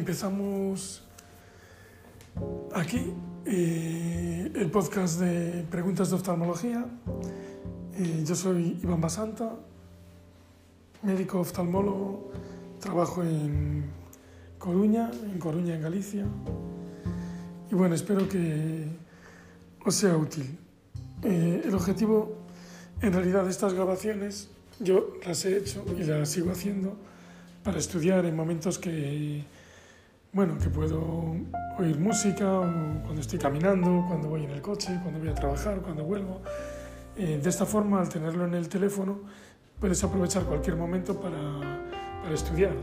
empezamos aquí eh, el podcast de preguntas de oftalmología. Eh, yo soy Iván Basanta, médico oftalmólogo, trabajo en Coruña, en Coruña, en Galicia. Y bueno, espero que os sea útil. Eh, el objetivo, en realidad, de estas grabaciones, yo las he hecho y las sigo haciendo para estudiar en momentos que, bueno, que puedo oír música, o cuando estoy caminando, cuando voy en el coche, cuando voy a trabajar, cuando vuelvo. Eh, de esta forma, al tenerlo en el teléfono, puedes aprovechar cualquier momento para, para estudiar.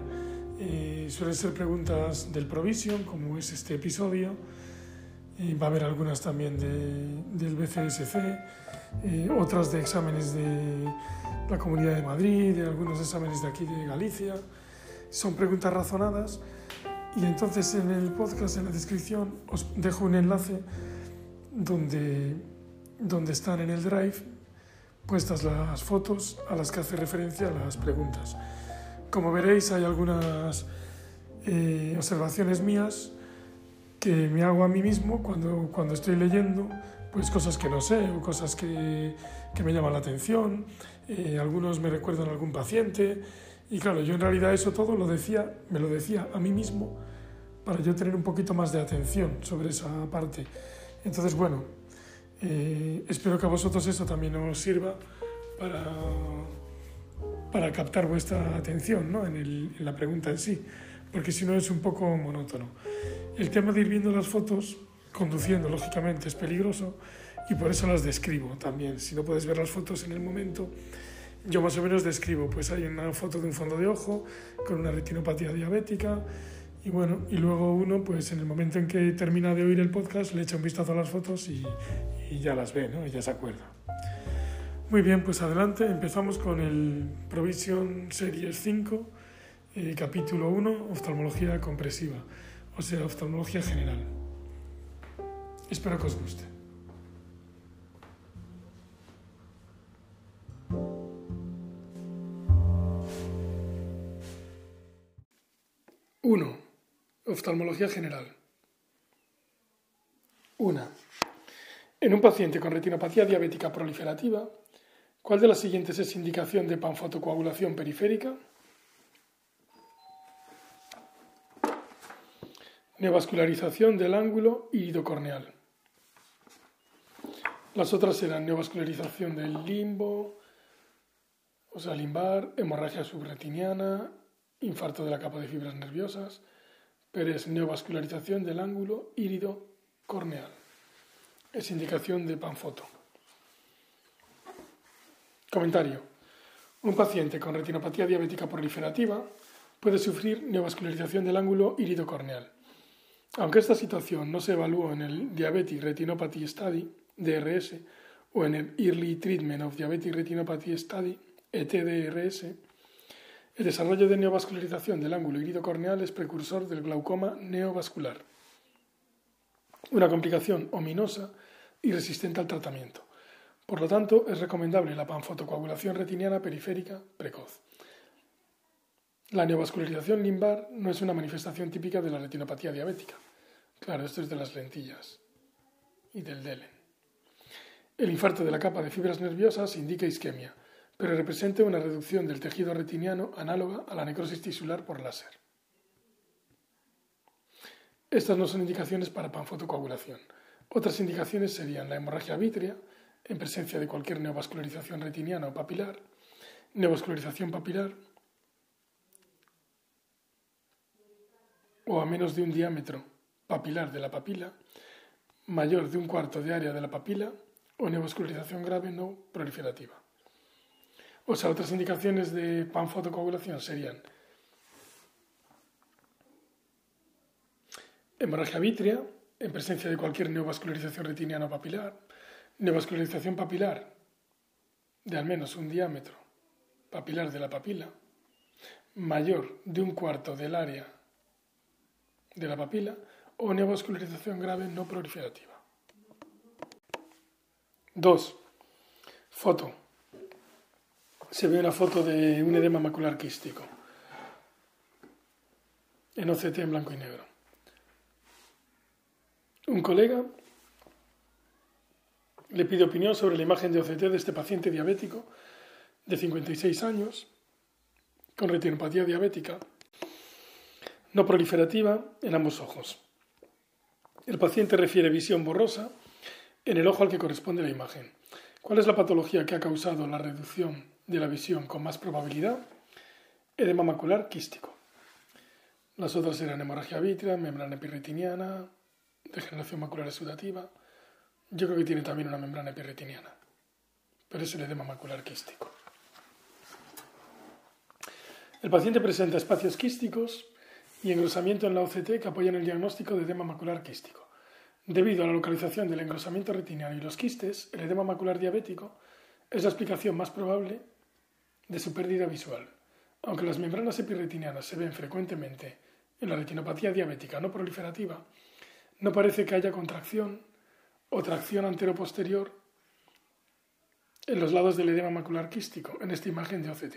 Eh, suelen ser preguntas del Provision, como es este episodio. Eh, va a haber algunas también de, del BCSC, eh, otras de exámenes de la Comunidad de Madrid, de algunos exámenes de aquí de Galicia. Son preguntas razonadas y entonces en el podcast, en la descripción, os dejo un enlace donde, donde están en el drive puestas las fotos a las que hace referencia las preguntas. Como veréis, hay algunas eh, observaciones mías que me hago a mí mismo cuando, cuando estoy leyendo, pues cosas que no sé o cosas que, que me llaman la atención. Eh, algunos me recuerdan a algún paciente. Y claro, yo en realidad eso todo lo decía, me lo decía a mí mismo para yo tener un poquito más de atención sobre esa parte. Entonces, bueno, eh, espero que a vosotros eso también os sirva para, para captar vuestra atención ¿no? en, el, en la pregunta en sí, porque si no es un poco monótono. El tema de ir viendo las fotos, conduciendo lógicamente, es peligroso y por eso las describo también. Si no puedes ver las fotos en el momento, yo más o menos describo, pues hay una foto de un fondo de ojo con una retinopatía diabética y bueno, y luego uno pues en el momento en que termina de oír el podcast le echa un vistazo a las fotos y, ya las ve, ¿no? Y ya se acuerda. Muy bien, pues adelante, empezamos con el Provision Series 5, eh, capítulo 1, oftalmología compresiva, o sea, oftalmología general. Espero que os guste. Oftalmología general. Una. En un paciente con retinopatía diabética proliferativa, ¿cuál de las siguientes es indicación de panfotocoagulación periférica? Neovascularización del ángulo iridocorneal. Las otras eran neovascularización del limbo, o sea, limbar, hemorragia subretiniana, infarto de la capa de fibras nerviosas, pero es neovascularización del ángulo iridocorneal. Es indicación de panfoto. Comentario. Un paciente con retinopatía diabética proliferativa puede sufrir neovascularización del ángulo iridocorneal. Aunque esta situación no se evaluó en el Diabetic Retinopathy Study, DRS, o en el Early Treatment of Diabetic Retinopathy Study, ETDRS, el desarrollo de neovascularización del ángulo iridocorneal es precursor del glaucoma neovascular, una complicación ominosa y resistente al tratamiento. Por lo tanto, es recomendable la panfotocoagulación retiniana periférica precoz. La neovascularización limbar no es una manifestación típica de la retinopatía diabética. Claro, esto es de las lentillas y del DELEN. El infarto de la capa de fibras nerviosas indica isquemia, pero representa una reducción del tejido retiniano análoga a la necrosis tisular por láser. Estas no son indicaciones para panfotocoagulación. Otras indicaciones serían la hemorragia vítrea, en presencia de cualquier neovascularización retiniana o papilar, neovascularización papilar, o a menos de un diámetro papilar de la papila, mayor de un cuarto de área de la papila, o neovascularización grave no proliferativa. O sea, otras indicaciones de panfotocoagulación serían hemorragia vítrea, en presencia de cualquier neovascularización retiniana papilar, neovascularización papilar de al menos un diámetro papilar de la papila, mayor de un cuarto del área de la papila, o neovascularización grave no proliferativa. 2. Foto. Se ve una foto de un edema macular quístico. en OCT en blanco y negro. Un colega le pide opinión sobre la imagen de OCT de este paciente diabético de 56 años con retinopatía diabética no proliferativa en ambos ojos. El paciente refiere visión borrosa en el ojo al que corresponde la imagen. ¿Cuál es la patología que ha causado la reducción de la visión con más probabilidad? Edema macular quístico. Las otras eran hemorragia vítrea, membrana epirretiniana, degeneración macular exudativa. Yo creo que tiene también una membrana epirretiniana, pero es el edema macular quístico. El paciente presenta espacios quísticos y engrosamiento en la OCT que apoyan el diagnóstico de edema macular quístico. Debido a la localización del engrosamiento retiniano y los quistes, el edema macular diabético es la explicación más probable de su pérdida visual. Aunque las membranas epirretinianas se ven frecuentemente en la retinopatía diabética no proliferativa, no parece que haya contracción o tracción antero-posterior en los lados del edema macular quístico en esta imagen de OCT.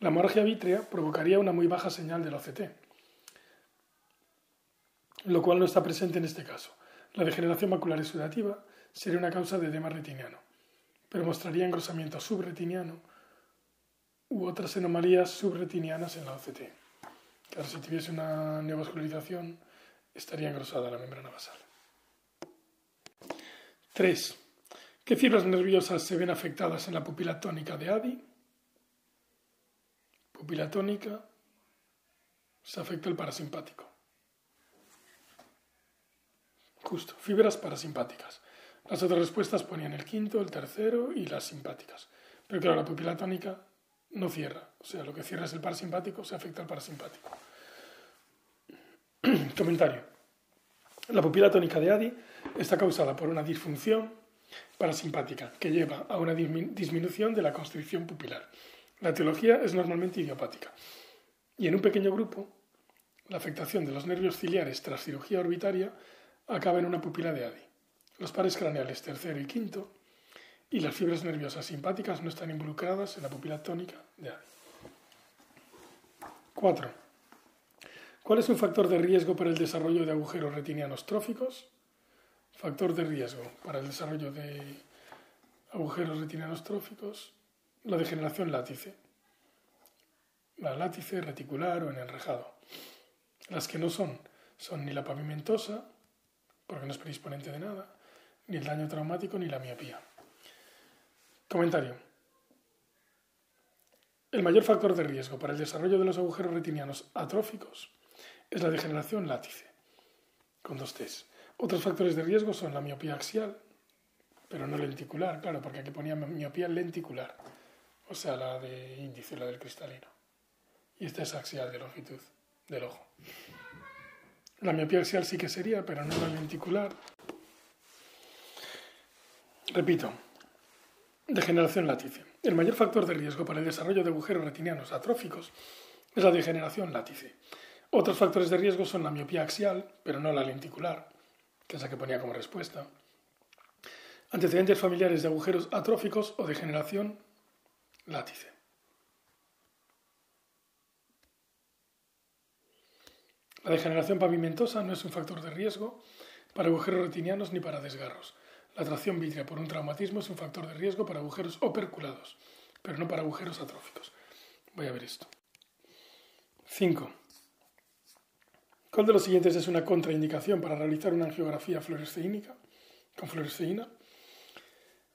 La hemorragia vítrea provocaría una muy baja señal del OCT, lo cual no está presente en este caso. La degeneración macular exudativa sería una causa de edema retiniano, pero mostraría engrosamiento subretiniano u otras anomalías subretinianas en la OCT. Claro, si tuviese una neovascularización, estaría engrosada la membrana basal. 3. ¿Qué fibras nerviosas se ven afectadas en la pupila tónica de ADI? Pupila tónica, se afecta el parasimpático. Justo, fibras parasimpáticas. Las otras respuestas ponían el quinto, el tercero y las simpáticas. Pero claro, la pupila tónica no cierra. O sea, lo que cierra es el parasimpático, se afecta al parasimpático. Comentario. La pupila tónica de ADI está causada por una disfunción parasimpática que lleva a una disminución de la constricción pupilar. La etiología es normalmente idiopática. Y en un pequeño grupo, la afectación de los nervios ciliares tras cirugía orbitaria acaba en una pupila de ADI. Los pares craneales tercero y quinto y las fibras nerviosas simpáticas no están involucradas en la pupila tónica de ADI. 4. ¿Cuál es un factor de riesgo para el desarrollo de agujeros retinianos tróficos? Factor de riesgo para el desarrollo de agujeros retinianos tróficos, la degeneración látice. La látice reticular o en enrejado. Las que no son son ni la pavimentosa, porque no es predisponente de nada, ni el daño traumático ni la miopía. Comentario. El mayor factor de riesgo para el desarrollo de los agujeros retinianos atróficos es la degeneración látice, con dos T's. Otros factores de riesgo son la miopía axial, pero no lenticular, claro, porque aquí ponía miopía lenticular, o sea, la de índice, la del cristalino. Y esta es axial de longitud del ojo. La miopía axial sí que sería, pero no la lenticular. Repito, Degeneración látice. El mayor factor de riesgo para el desarrollo de agujeros retinianos atróficos es la degeneración látice. Otros factores de riesgo son la miopía axial, pero no la lenticular, que es la que ponía como respuesta. Antecedentes familiares de agujeros atróficos o degeneración látice. La degeneración pavimentosa no es un factor de riesgo para agujeros retinianos ni para desgarros. La tracción vítrea por un traumatismo es un factor de riesgo para agujeros operculados, pero no para agujeros atróficos. Voy a ver esto. 5. ¿Cuál de los siguientes es una contraindicación para realizar una angiografía fluoresceínica con fluoresceína?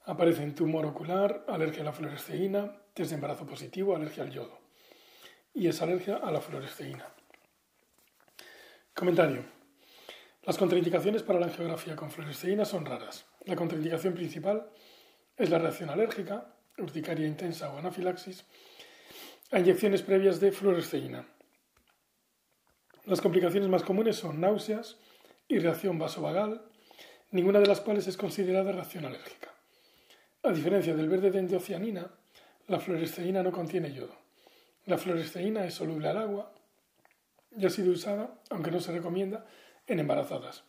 Aparecen tumor ocular, alergia a la fluoresceína, test de embarazo positivo, alergia al yodo. Y es alergia a la fluoresceína. Comentario. Las contraindicaciones para la angiografía con fluoresceína son raras. La contraindicación principal es la reacción alérgica, urticaria intensa o anafilaxis, a inyecciones previas de fluoresceína. Las complicaciones más comunes son náuseas y reacción vasovagal, ninguna de las cuales es considerada reacción alérgica. A diferencia del verde de endocianina, la fluoresceína no contiene yodo. La fluoresceína es soluble al agua y ha sido usada, aunque no se recomienda, en embarazadas.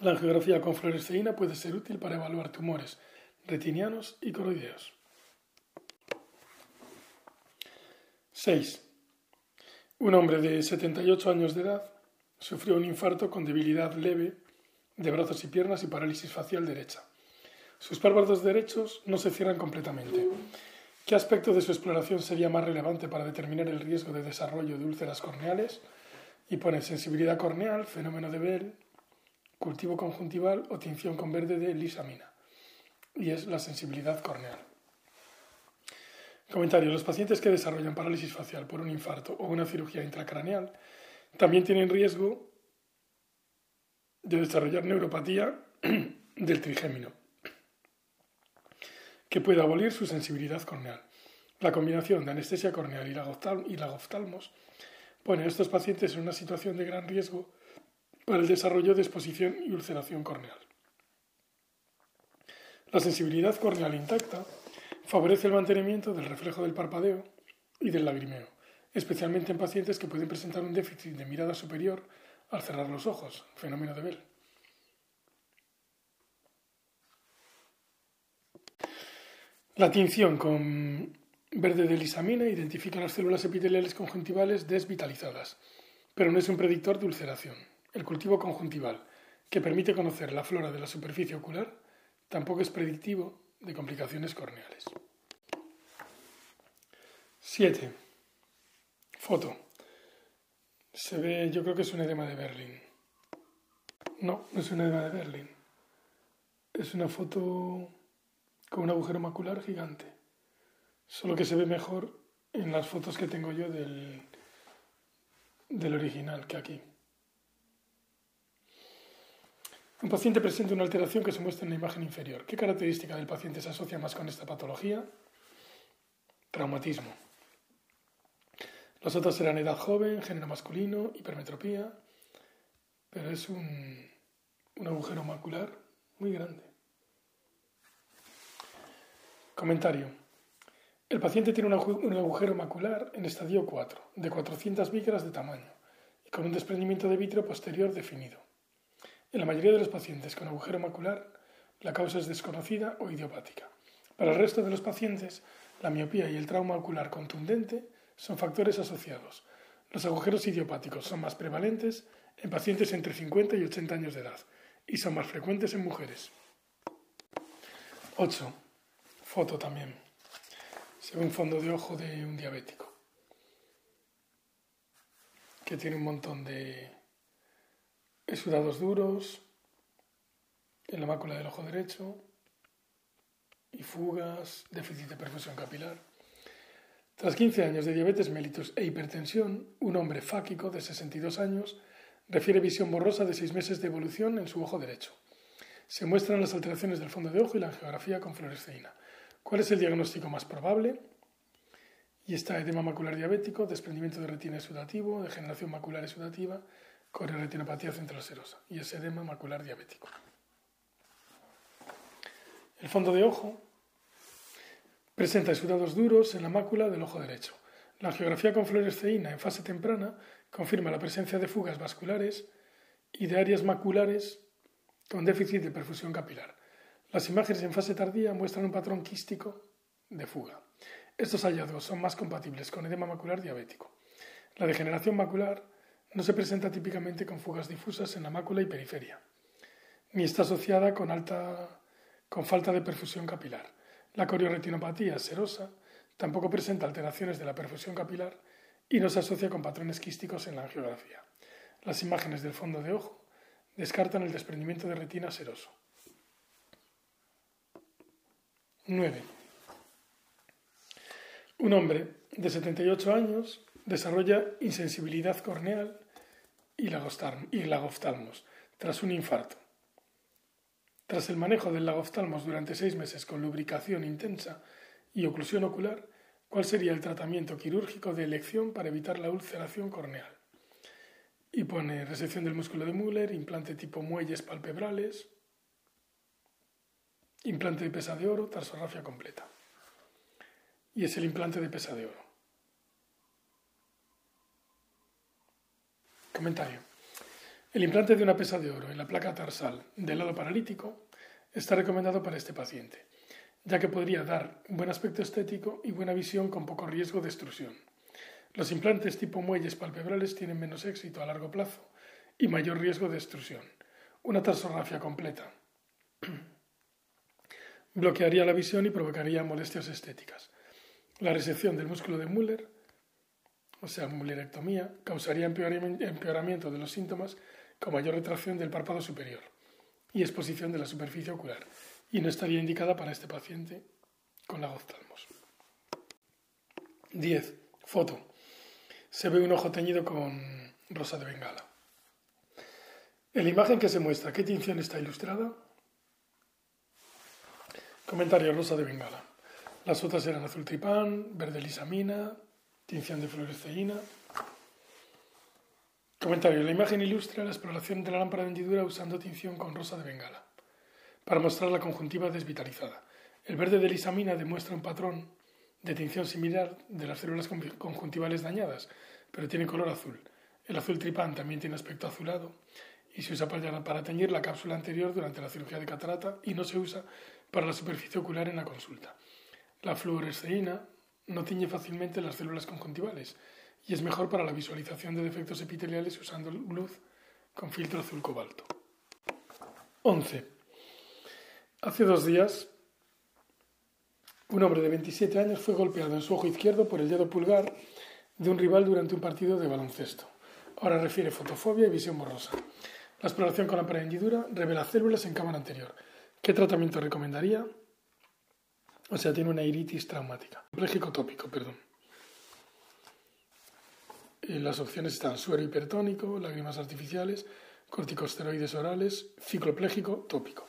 La angiografía con fluoresceína puede ser útil para evaluar tumores retinianos y coroideos. 6. Un hombre de 78 años de edad sufrió un infarto con debilidad leve de brazos y piernas y parálisis facial derecha. Sus párpados derechos no se cierran completamente. ¿Qué aspecto de su exploración sería más relevante para determinar el riesgo de desarrollo de úlceras corneales? Y pone sensibilidad corneal, fenómeno de Bell, cultivo conjuntival o tinción con verde de lisamina. Y es la sensibilidad corneal. Comentario. Los pacientes que desarrollan parálisis facial por un infarto o una cirugía intracraneal también tienen riesgo de desarrollar neuropatía del trigémino, que puede abolir su sensibilidad corneal. La combinación de anestesia corneal y la oftalmos pone a estos pacientes en una situación de gran riesgo para el desarrollo de exposición y ulceración corneal. La sensibilidad corneal intacta favorece el mantenimiento del reflejo del parpadeo y del lagrimeo, especialmente en pacientes que pueden presentar un déficit de mirada superior al cerrar los ojos, fenómeno de Bell. La tinción con verde de lisamina identifica las células epiteliales conjuntivales desvitalizadas, pero no es un predictor de ulceración. El cultivo conjuntival, que permite conocer la flora de la superficie ocular, tampoco es predictivo de complicaciones corneales. 7. Foto. Se ve, yo creo que es un edema de Berlín. No, no es un edema de Berlín. Es una foto con un agujero macular gigante. Solo que se ve mejor en las fotos que tengo yo del, del original que aquí. Un paciente presenta una alteración que se muestra en la imagen inferior. ¿Qué característica del paciente se asocia más con esta patología? Traumatismo. Las otras serán edad joven, género masculino, hipermetropía, pero es un, agujero macular muy grande. Comentario. El paciente tiene un agujero macular en estadio 4, de 400 micras de tamaño, y con un desprendimiento de vitrio posterior definido. En la mayoría de los pacientes con agujero macular, la causa es desconocida o idiopática. Para el resto de los pacientes, la miopía y el trauma ocular contundente son factores asociados. Los agujeros idiopáticos son más prevalentes en pacientes entre 50 y 80 años de edad y son más frecuentes en mujeres. 8. Foto también. Se ve un fondo de ojo de un diabético que tiene un montón de exudados duros en la mácula del ojo derecho y fugas, déficit de perfusión capilar. Tras 15 años de diabetes mellitus e hipertensión, un hombre fáquico de 62 años refiere visión borrosa de 6 meses de evolución en su ojo derecho. Se muestran las alteraciones del fondo de ojo y la angiografía con fluoresceína. ¿Cuál es el diagnóstico más probable? Y está edema macular diabético, desprendimiento de retina exudativo, degeneración macular exudativa, retinopatía central serosa y es edema macular diabético. El fondo de ojo presenta exudados duros en la mácula del ojo derecho. La angiografía con fluoresceína en fase temprana confirma la presencia de fugas vasculares y de áreas maculares con déficit de perfusión capilar. Las imágenes en fase tardía muestran un patrón quístico de fuga. Estos hallazgos son más compatibles con edema macular diabético. La degeneración macular no se presenta típicamente con fugas difusas en la mácula y periferia, ni está asociada con, alta, con falta de perfusión capilar. La corioretinopatía serosa tampoco presenta alteraciones de la perfusión capilar y no se asocia con patrones quísticos en la angiografía. Las imágenes del fondo de ojo descartan el desprendimiento de retina seroso. 9. Un hombre de 78 años desarrolla insensibilidad corneal y lagoftalmos tras un infarto. Tras el manejo del lagoftalmos durante seis meses con lubricación intensa y oclusión ocular, ¿cuál sería el tratamiento quirúrgico de elección para evitar la ulceración corneal? Y pone resección del músculo de Müller, implante tipo muelles palpebrales, implante de pesa de oro, tarsorrafia completa. Y es el implante de pesa de oro. Comentario. El implante de una pesa de oro en la placa tarsal del lado paralítico está recomendado para este paciente, ya que podría dar buen aspecto estético y buena visión con poco riesgo de extrusión. Los implantes tipo muelles palpebrales tienen menos éxito a largo plazo y mayor riesgo de extrusión. Una tarsografía completa bloquearía la visión y provocaría molestias estéticas. La resección del músculo de Müller, o sea, mullerectomía, causaría empeoramiento de los síntomas con mayor retracción del párpado superior y exposición de la superficie ocular, y no estaría indicada para este paciente con la oftalmos. 10. Foto. Se ve un ojo teñido con rosa de bengala. En la imagen que se muestra, ¿qué tinción está ilustrada? Comentario rosa de bengala. Las otras eran azul tripán, verde lisamina, tinción de fluoresceína. Comentario. La imagen ilustra la exploración de la lámpara de hendidura usando tinción con rosa de bengala para mostrar la conjuntiva desvitalizada. El verde de lisamina demuestra un patrón de tinción similar de las células conjuntivales dañadas, pero tiene color azul. El azul tripán también tiene aspecto azulado y se usa para, teñir la cápsula anterior durante la cirugía de catarata y no se usa para la superficie ocular en la consulta. La fluoresceína no tiñe fácilmente las células conjuntivales y es mejor para la visualización de defectos epiteliales usando luz con filtro azul cobalto. 11. Hace dos días, un hombre de 27 años fue golpeado en su ojo izquierdo por el dedo pulgar de un rival durante un partido de baloncesto. Ahora refiere fotofobia y visión borrosa. La exploración con la hendidura revela células en cámara anterior. ¿Qué tratamiento recomendaría? O sea, tiene una iritis traumática. Pléjico tópico, perdón. Eh, las opciones están suero hipertónico, lágrimas artificiales, corticosteroides orales, ciclopléjico tópico.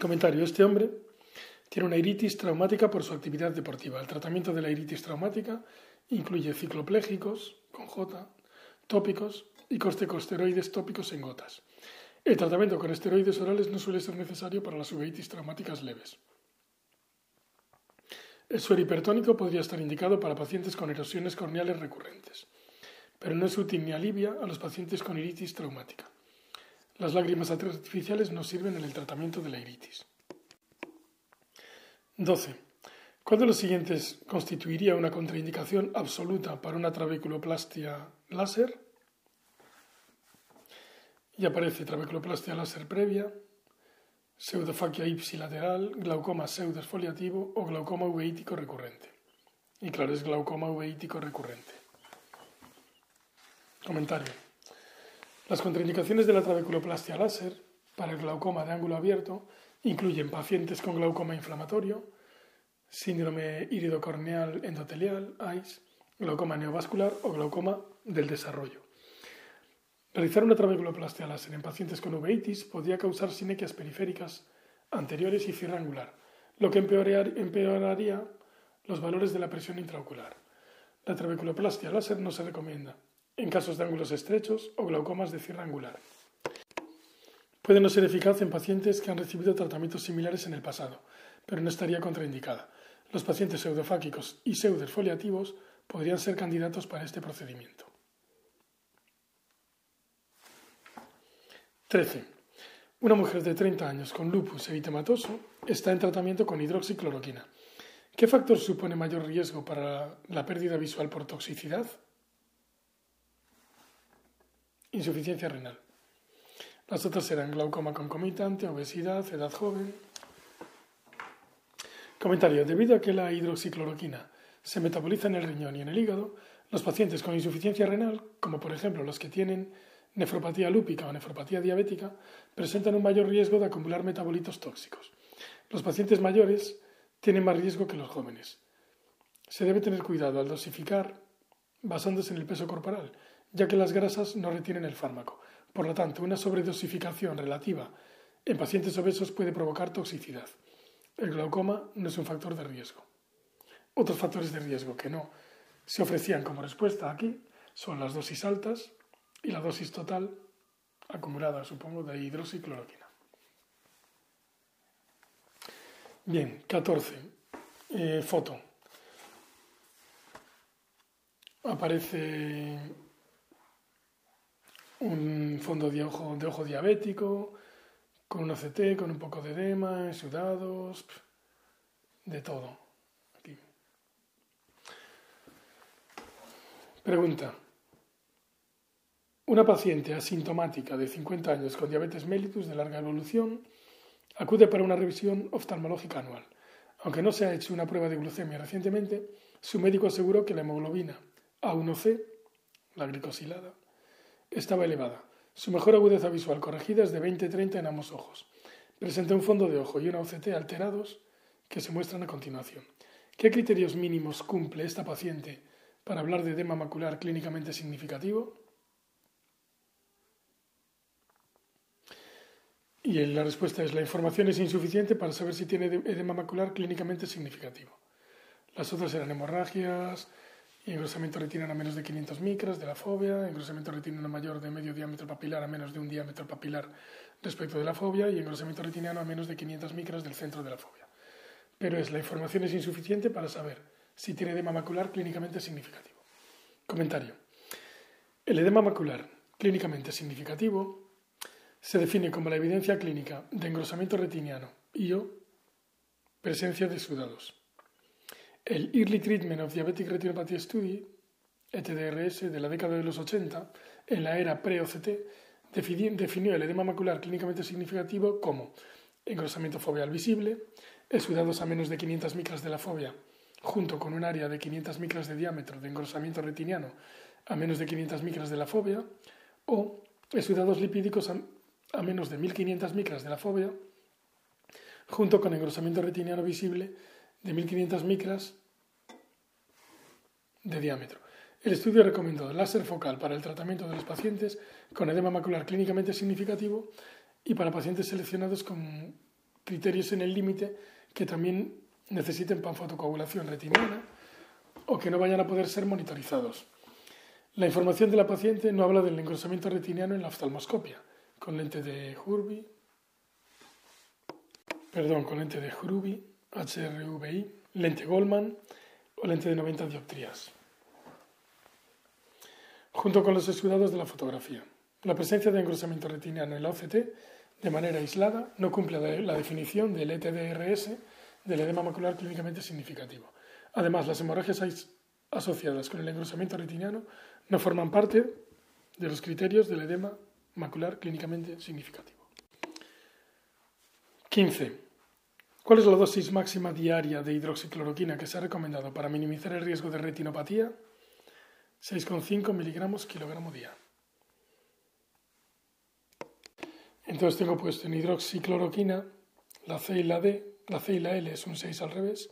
Comentario. Este hombre tiene una iritis traumática por su actividad deportiva. El tratamiento de la iritis traumática incluye cicloplégicos con J, tópicos y corticosteroides tópicos en gotas. El tratamiento con esteroides orales no suele ser necesario para las uveitis traumáticas leves. El suero hipertónico podría estar indicado para pacientes con erosiones corneales recurrentes, pero no es útil ni alivia a los pacientes con iritis traumática. Las lágrimas artificiales no sirven en el tratamiento de la iritis. 12. ¿Cuál de los siguientes constituiría una contraindicación absoluta para una trabeculoplastia láser? Y aparece trabeculoplastia láser previa, pseudofaquia ipsilateral, glaucoma pseudoesfoliativo o glaucoma uveítico recurrente. Y claro, es glaucoma uveítico recurrente. Comentario. Las contraindicaciones de la trabeculoplastia láser para el glaucoma de ángulo abierto incluyen pacientes con glaucoma inflamatorio, síndrome iridocorneal endotelial, AIS, glaucoma neovascular o glaucoma del desarrollo. Realizar una trabeculoplastia láser en pacientes con uveitis podría causar sinequias periféricas anteriores y cierre angular, lo que empeoraría los valores de la presión intraocular. La trabeculoplastia láser no se recomienda en casos de ángulos estrechos o glaucomas de cierre angular. Puede no ser eficaz en pacientes que han recibido tratamientos similares en el pasado, pero no estaría contraindicada. Los pacientes pseudofáquicos y pseudoesfoliativos podrían ser candidatos para este procedimiento. 13. Una mujer de 30 años con lupus eritematoso está en tratamiento con hidroxicloroquina. ¿Qué factor supone mayor riesgo para la pérdida visual por toxicidad? Insuficiencia renal. Las otras serán glaucoma concomitante, obesidad, edad joven. Comentario. Debido a que la hidroxicloroquina se metaboliza en el riñón y en el hígado, los pacientes con insuficiencia renal, como por ejemplo los que tienen nefropatía lúpica o nefropatía diabética presentan un mayor riesgo de acumular metabolitos tóxicos. Los pacientes mayores tienen más riesgo que los jóvenes. Se debe tener cuidado al dosificar basándose en el peso corporal, ya que las grasas no retienen el fármaco. Por lo tanto, una sobredosificación relativa en pacientes obesos puede provocar toxicidad. El glaucoma no es un factor de riesgo. Otros factores de riesgo que no se ofrecían como respuesta aquí son las dosis altas, y la dosis total acumulada, supongo, de hidroxicloroquina. Bien, 14. Eh, foto. Aparece un fondo de ojo, de ojo diabético, con un OCT, con un poco de edema, sudados, de todo. Aquí. Pregunta. Una paciente asintomática de 50 años con diabetes mellitus de larga evolución acude para una revisión oftalmológica anual. Aunque no se ha hecho una prueba de glucemia recientemente, su médico aseguró que la hemoglobina A1C, la glicosilada, estaba elevada. Su mejor agudeza visual corregida es de 20-30 en ambos ojos. Presenta un fondo de ojo y una OCT alterados que se muestran a continuación. ¿Qué criterios mínimos cumple esta paciente para hablar de edema macular clínicamente significativo? Y la respuesta es, la información es insuficiente para saber si tiene edema macular clínicamente significativo. Las otras eran hemorragias engrosamiento retinano a menos de 500 micras de la fobia, engrosamiento retinano mayor de medio diámetro papilar a menos de un diámetro papilar respecto de la fobia y engrosamiento retiniano a menos de 500 micras del centro de la fobia. Pero es, la información es insuficiente para saber si tiene edema macular clínicamente significativo. Comentario. El edema macular clínicamente significativo se define como la evidencia clínica de engrosamiento retiniano y o presencia de sudados. El Early Treatment of Diabetic Retinopathy Study, ETDRS, de la década de los 80, en la era pre-OCT, definió el edema macular clínicamente significativo como engrosamiento foveal visible, exudados a menos de 500 micras de la fobia, junto con un área de 500 micras de diámetro de engrosamiento retiniano a menos de 500 micras de la fobia, o exudados lipídicos a menos de 1500 micras de la fobia, junto con engrosamiento retiniano visible de 1500 micras de diámetro. El estudio recomendó láser focal para el tratamiento de los pacientes con edema macular clínicamente significativo y para pacientes seleccionados con criterios en el límite que también necesiten panfotocoagulación retiniana o que no vayan a poder ser monitorizados. La información de la paciente no habla del engrosamiento retiniano en la oftalmoscopia, con lente de Hurby, perdón, con lente de Hruby, HRVI, lente Goldman o lente de 90 dioptrías, junto con los exudados de la fotografía. La presencia de engrosamiento retiniano en la OCT de manera aislada no cumple la definición del ETDRS del edema macular clínicamente significativo. Además, las hemorragias asociadas con el engrosamiento retiniano no forman parte de los criterios del edema macular clínicamente significativo. 15. ¿Cuál es la dosis máxima diaria de hidroxicloroquina que se ha recomendado para minimizar el riesgo de retinopatía? 6,5 miligramos kilogramo día. Entonces tengo puesto en hidroxicloroquina la C y la D, la C y la L es un 6 al revés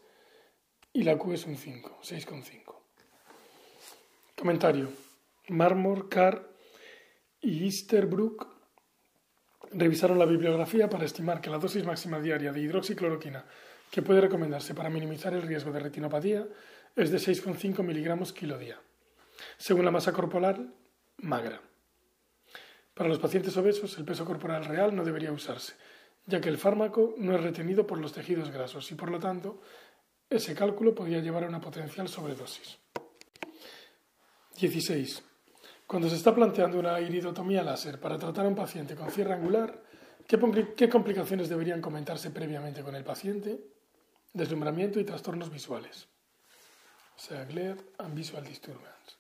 y la Q es un 5, 6,5. Comentario. Marmor, Carr y Easterbrook revisaron la bibliografía para estimar que la dosis máxima diaria de hidroxicloroquina que puede recomendarse para minimizar el riesgo de retinopatía es de 6,5 miligramos kilo día, según la masa corporal magra. Para los pacientes obesos, el peso corporal real no debería usarse, ya que el fármaco no es retenido por los tejidos grasos y, por lo tanto, ese cálculo podría llevar a una potencial sobredosis. 16. Cuando se está planteando una iridotomía láser para tratar a un paciente con cierre angular, ¿qué, complicaciones deberían comentarse previamente con el paciente? Deslumbramiento y trastornos visuales. O sea, glare and visual disturbance.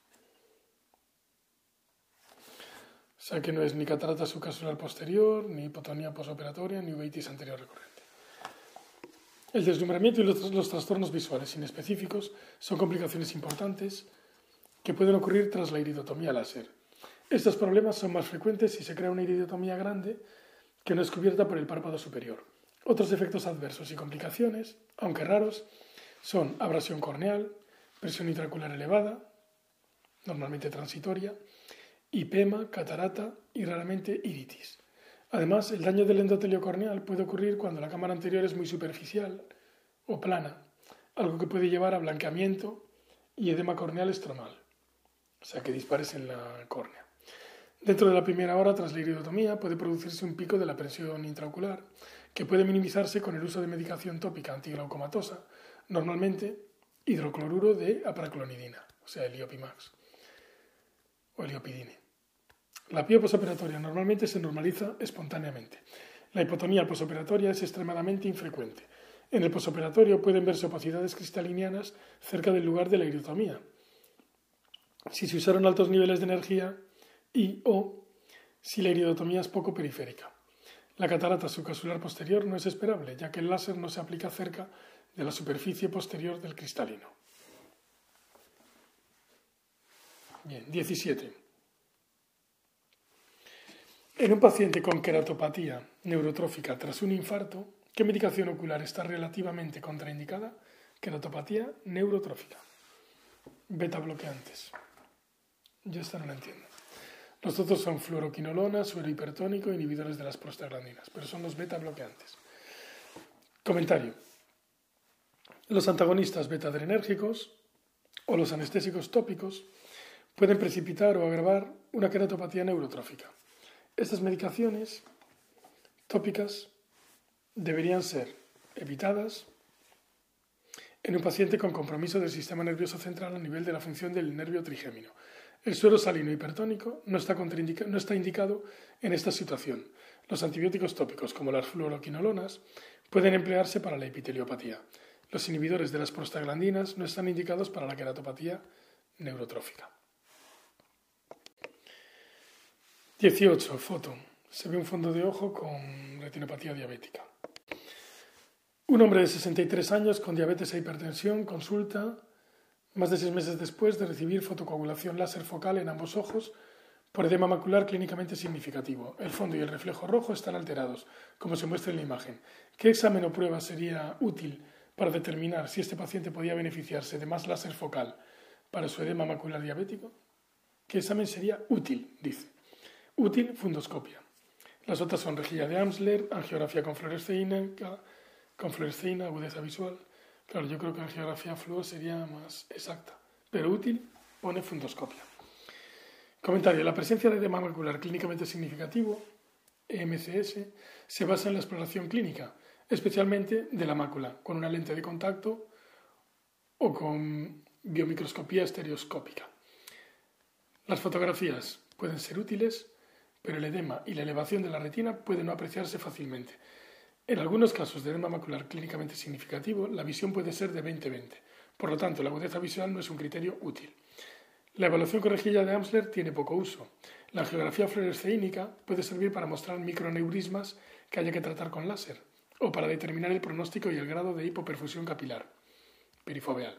O sea que no es ni catarata subcasular posterior, ni hipotonía posoperatoria, ni uveitis anterior recurrente. El deslumbramiento y los trastornos visuales inespecíficos son complicaciones importantes que pueden ocurrir tras la iridotomía láser. Estos problemas son más frecuentes si se crea una iridotomía grande que no es cubierta por el párpado superior. Otros efectos adversos y complicaciones, aunque raros, son abrasión corneal, presión intraocular elevada, normalmente transitoria, hipema, catarata y raramente iritis. Además, el daño del endotelio corneal puede ocurrir cuando la cámara anterior es muy superficial o plana, algo que puede llevar a blanqueamiento y edema corneal estromal o sea que dispares en la córnea. Dentro de la primera hora tras la iridotomía puede producirse un pico de la presión intraocular que puede minimizarse con el uso de medicación tópica antiglaucomatosa, normalmente hidrocloruro de apraclonidina, o sea, el Iopimax o el Iopidine. La pio posoperatoria normalmente se normaliza espontáneamente. La hipotonía posoperatoria es extremadamente infrecuente. En el posoperatorio pueden verse opacidades cristalinianas cerca del lugar de la iridotomía, si se usaron altos niveles de energía y o si la iridotomía es poco periférica. La catarata subcasular posterior no es esperable, ya que el láser no se aplica cerca de la superficie posterior del cristalino. Bien, 17. En un paciente con queratopatía neurotrófica tras un infarto, ¿qué medicación ocular está relativamente contraindicada? Queratopatía neurotrófica. Beta bloqueantes. Yo esta no la entiendo. Los otros son fluoroquinolona, suero hipertónico, inhibidores de las prostaglandinas, pero son los beta bloqueantes. Comentario. Los antagonistas beta-adrenérgicos o los anestésicos tópicos pueden precipitar o agravar una queratopatía neurotrófica. Estas medicaciones tópicas deberían ser evitadas en un paciente con compromiso del sistema nervioso central a nivel de la función del nervio trigémino, el suero salino hipertónico no está, no está indicado en esta situación. Los antibióticos tópicos, como las fluoroquinolonas, pueden emplearse para la epiteliopatía. Los inhibidores de las prostaglandinas no están indicados para la queratopatía neurotrófica. 18. Foto. Se ve un fondo de ojo con retinopatía diabética. Un hombre de 63 años con diabetes e hipertensión consulta más de seis meses después de recibir fotocoagulación láser focal en ambos ojos por edema macular clínicamente significativo. El fondo y el reflejo rojo están alterados, como se muestra en la imagen. ¿Qué examen o prueba sería útil para determinar si este paciente podía beneficiarse de más láser focal para su edema macular diabético? ¿Qué examen sería útil? Dice. Útil, fundoscopia. Las otras son rejilla de Amsler, angiografía con fluoresceína, con fluoresceína, agudeza visual, Claro, yo creo que en geografía fluo sería más exacta, pero útil pone fundoscopia. Comentario. La presencia de edema macular clínicamente significativo, MCS, se basa en la exploración clínica, especialmente de la mácula, con una lente de contacto o con biomicroscopía estereoscópica. Las fotografías pueden ser útiles, pero el edema y la elevación de la retina pueden no apreciarse fácilmente. En algunos casos de edema macular clínicamente significativo, la visión puede ser de 20-20. Por lo tanto, la agudeza visual no es un criterio útil. La evaluación corregida de Amsler tiene poco uso. La geografía fluoresceínica puede servir para mostrar microneurismas que haya que tratar con láser o para determinar el pronóstico y el grado de hipoperfusión capilar perifoveal,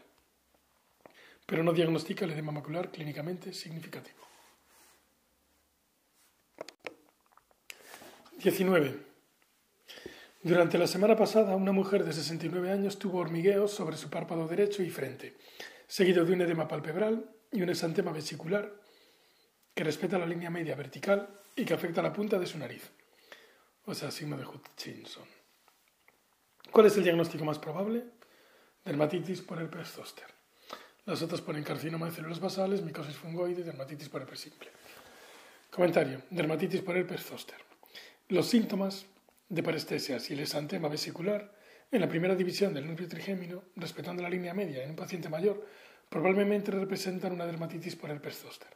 pero no diagnostica el edema macular clínicamente significativo. 19. Durante la semana pasada, una mujer de 69 años tuvo hormigueos sobre su párpado derecho y frente, seguido de un edema palpebral y un exantema vesicular que respeta la línea media vertical y que afecta la punta de su nariz, o sea, signo de Hutchinson. ¿Cuál es el diagnóstico más probable? Dermatitis por herpes zóster. Las otras ponen carcinoma de células basales, micosis fungoide, dermatitis por herpes simple. Comentario. Dermatitis por herpes zóster. Los síntomas de parestesias y el exantema vesicular en la primera división del nervio trigémino, respetando la línea media en un paciente mayor, probablemente representan una dermatitis por herpes zóster,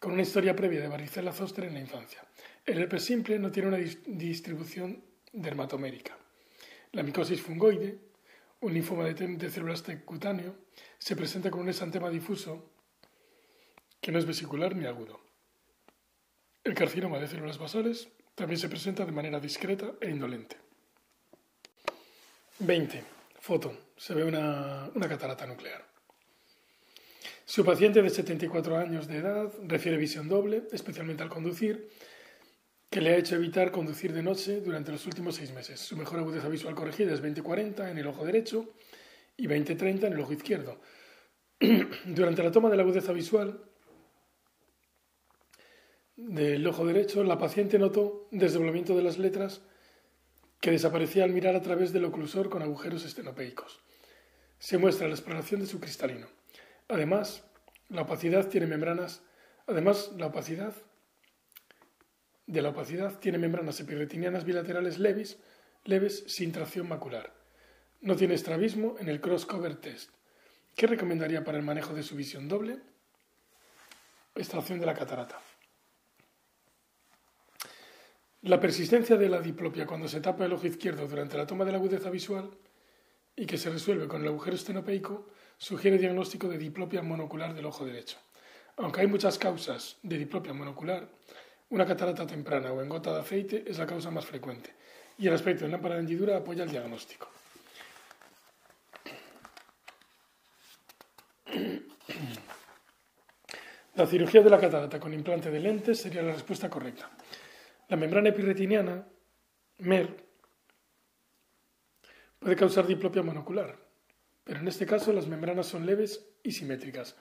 con una historia previa de varicela zóster en la infancia. El herpes simple no tiene una distribución dermatomérica. La micosis fungoide, un linfoma de, de células cutáneo, se presenta con un exantema difuso que no es vesicular ni agudo. El carcinoma de células basales también se presenta de manera discreta e indolente. 20. Foto. Se ve una, una catarata nuclear. Su paciente de 74 años de edad refiere visión doble, especialmente al conducir, que le ha hecho evitar conducir de noche durante los últimos seis meses. Su mejor agudeza visual corregida es 20-40 en el ojo derecho y 20-30 en el ojo izquierdo. durante la toma de la agudeza visual, del ojo derecho, la paciente notó desdoblamiento de las letras que desaparecía al mirar a través del oclusor con agujeros estenopeicos. Se muestra la exploración de su cristalino. Además, la opacidad tiene membranas. Además, la opacidad de la opacidad tiene membranas epirretinianas bilaterales leves, leves sin tracción macular. No tiene estrabismo en el cross-cover test. ¿Qué recomendaría para el manejo de su visión doble? Extracción de la catarata. La persistencia de la diplopia cuando se tapa el ojo izquierdo durante la toma de la agudeza visual y que se resuelve con el agujero estenopeico sugiere diagnóstico de diplopia monocular del ojo derecho. Aunque hay muchas causas de diplopia monocular, una catarata temprana o en gota de aceite es la causa más frecuente y el aspecto de lámpara de hendidura apoya el diagnóstico. La cirugía de la catarata con implante de lentes sería la respuesta correcta. La membrana epirretiniana, MER, puede causar diplopia monocular, pero en este caso las membranas son leves y simétricas,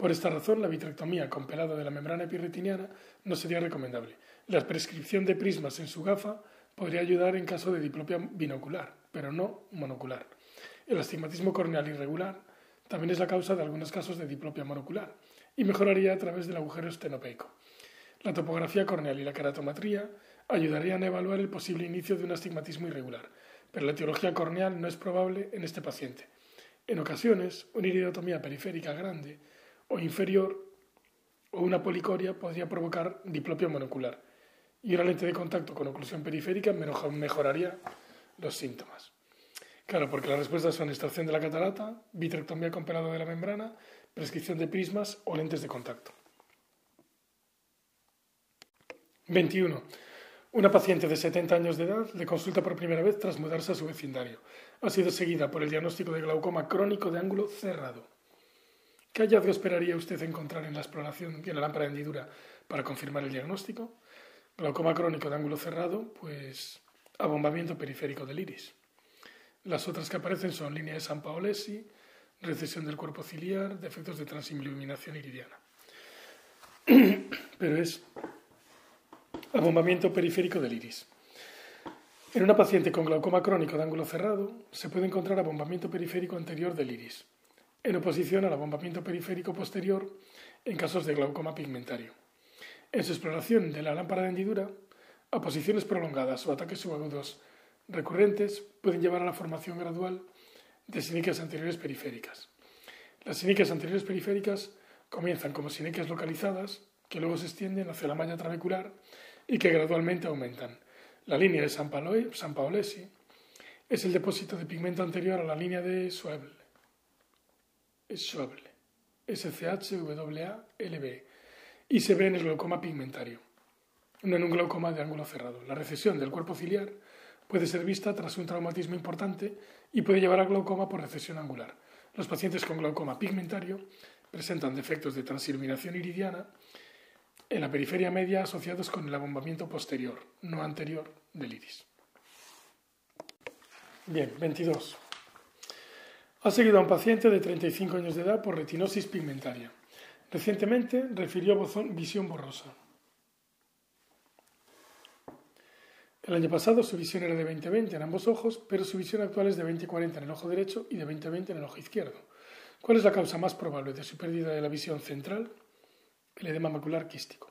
por esta razón, la vitrectomía con pelado de la membrana epirretiniana no sería recomendable. La prescripción de prismas en su gafa podría ayudar en caso de diplopia binocular, pero no monocular. El astigmatismo corneal irregular también es la causa de algunos casos de diplopia monocular y mejoraría a través del agujero estenopeico. La topografía corneal y la keratometría ayudarían a evaluar el posible inicio de un astigmatismo irregular, pero la etiología corneal no es probable en este paciente. En ocasiones, una iridotomía periférica grande o inferior o una policoria podría provocar diplopia monocular y una lente de contacto con oclusión periférica mejoraría los síntomas. Claro, porque las respuestas son extracción de la catarata, vitrectomía con pelado de la membrana, prescripción de prismas o lentes de contacto. 21. Una paciente de 70 años de edad le consulta por primera vez tras mudarse a su vecindario. Ha sido seguida por el diagnóstico de glaucoma crónico de ángulo cerrado. ¿Qué hallazgo esperaría usted encontrar en la exploración de la lámpara de hendidura para confirmar el diagnóstico? Glaucoma crónico de ángulo cerrado, pues abombamiento periférico del iris. Las otras que aparecen son línea de San Paolesi, recesión del cuerpo ciliar, defectos de transiluminación iridiana. Pero es abombamiento periférico del iris. En una paciente con glaucoma crónico de ángulo cerrado se puede encontrar abombamiento periférico anterior del iris en oposición al abombamiento periférico posterior en casos de glaucoma pigmentario. En su exploración de la lámpara de hendidura, oposiciones prolongadas o ataques subagudos recurrentes pueden llevar a la formación gradual de sinequias anteriores periféricas. Las sinequias anteriores periféricas comienzan como sinequias localizadas, que luego se extienden hacia la malla trabecular y que gradualmente aumentan. La línea de San, Paolesi es el depósito de pigmento anterior a la línea de Schwebel es Schwable, SCHWALB, y se ve en el glaucoma pigmentario, no en un glaucoma de ángulo cerrado. La recesión del cuerpo ciliar puede ser vista tras un traumatismo importante y puede llevar a glaucoma por recesión angular. Los pacientes con glaucoma pigmentario presentan defectos de transiluminación iridiana en la periferia media asociados con el abombamiento posterior, no anterior, del iris. Bien, 22. Ha seguido a un paciente de 35 años de edad por retinosis pigmentaria. Recientemente refirió visión borrosa. El año pasado su visión era de 20-20 en ambos ojos, pero su visión actual es de 20-40 en el ojo derecho y de 20-20 en el ojo izquierdo. ¿Cuál es la causa más probable de su pérdida de la visión central? El edema macular quístico.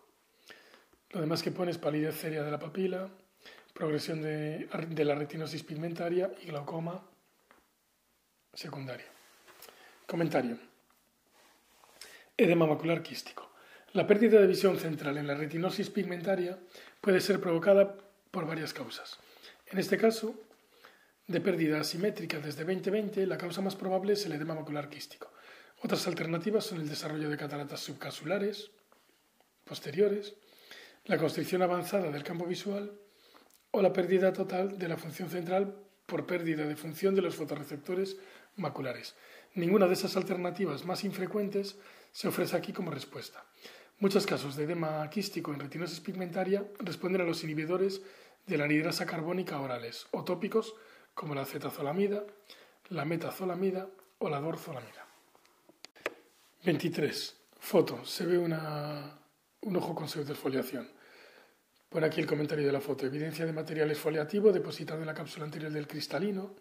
Lo demás que pone es palidez seria de la papila, progresión de, la retinosis pigmentaria y glaucoma secundaria. Comentario. Edema macular quístico. La pérdida de visión central en la retinosis pigmentaria puede ser provocada por varias causas. En este caso, de pérdida asimétrica desde 2020, la causa más probable es el edema macular quístico. Otras alternativas son el desarrollo de cataratas subcasulares posteriores, la constricción avanzada del campo visual o la pérdida total de la función central por pérdida de función de los fotorreceptores maculares. Ninguna de esas alternativas más infrecuentes se ofrece aquí como respuesta. Muchos casos de edema quístico en retinosis pigmentaria responden a los inhibidores de la anidrasa carbónica orales o tópicos como la acetazolamida, la metazolamida o la dorzolamida. 23. Foto. Se ve un ojo con pseudofoliación. Pone aquí el comentario de la foto. Evidencia de material exfoliativo depositado en la cápsula anterior del cristalino,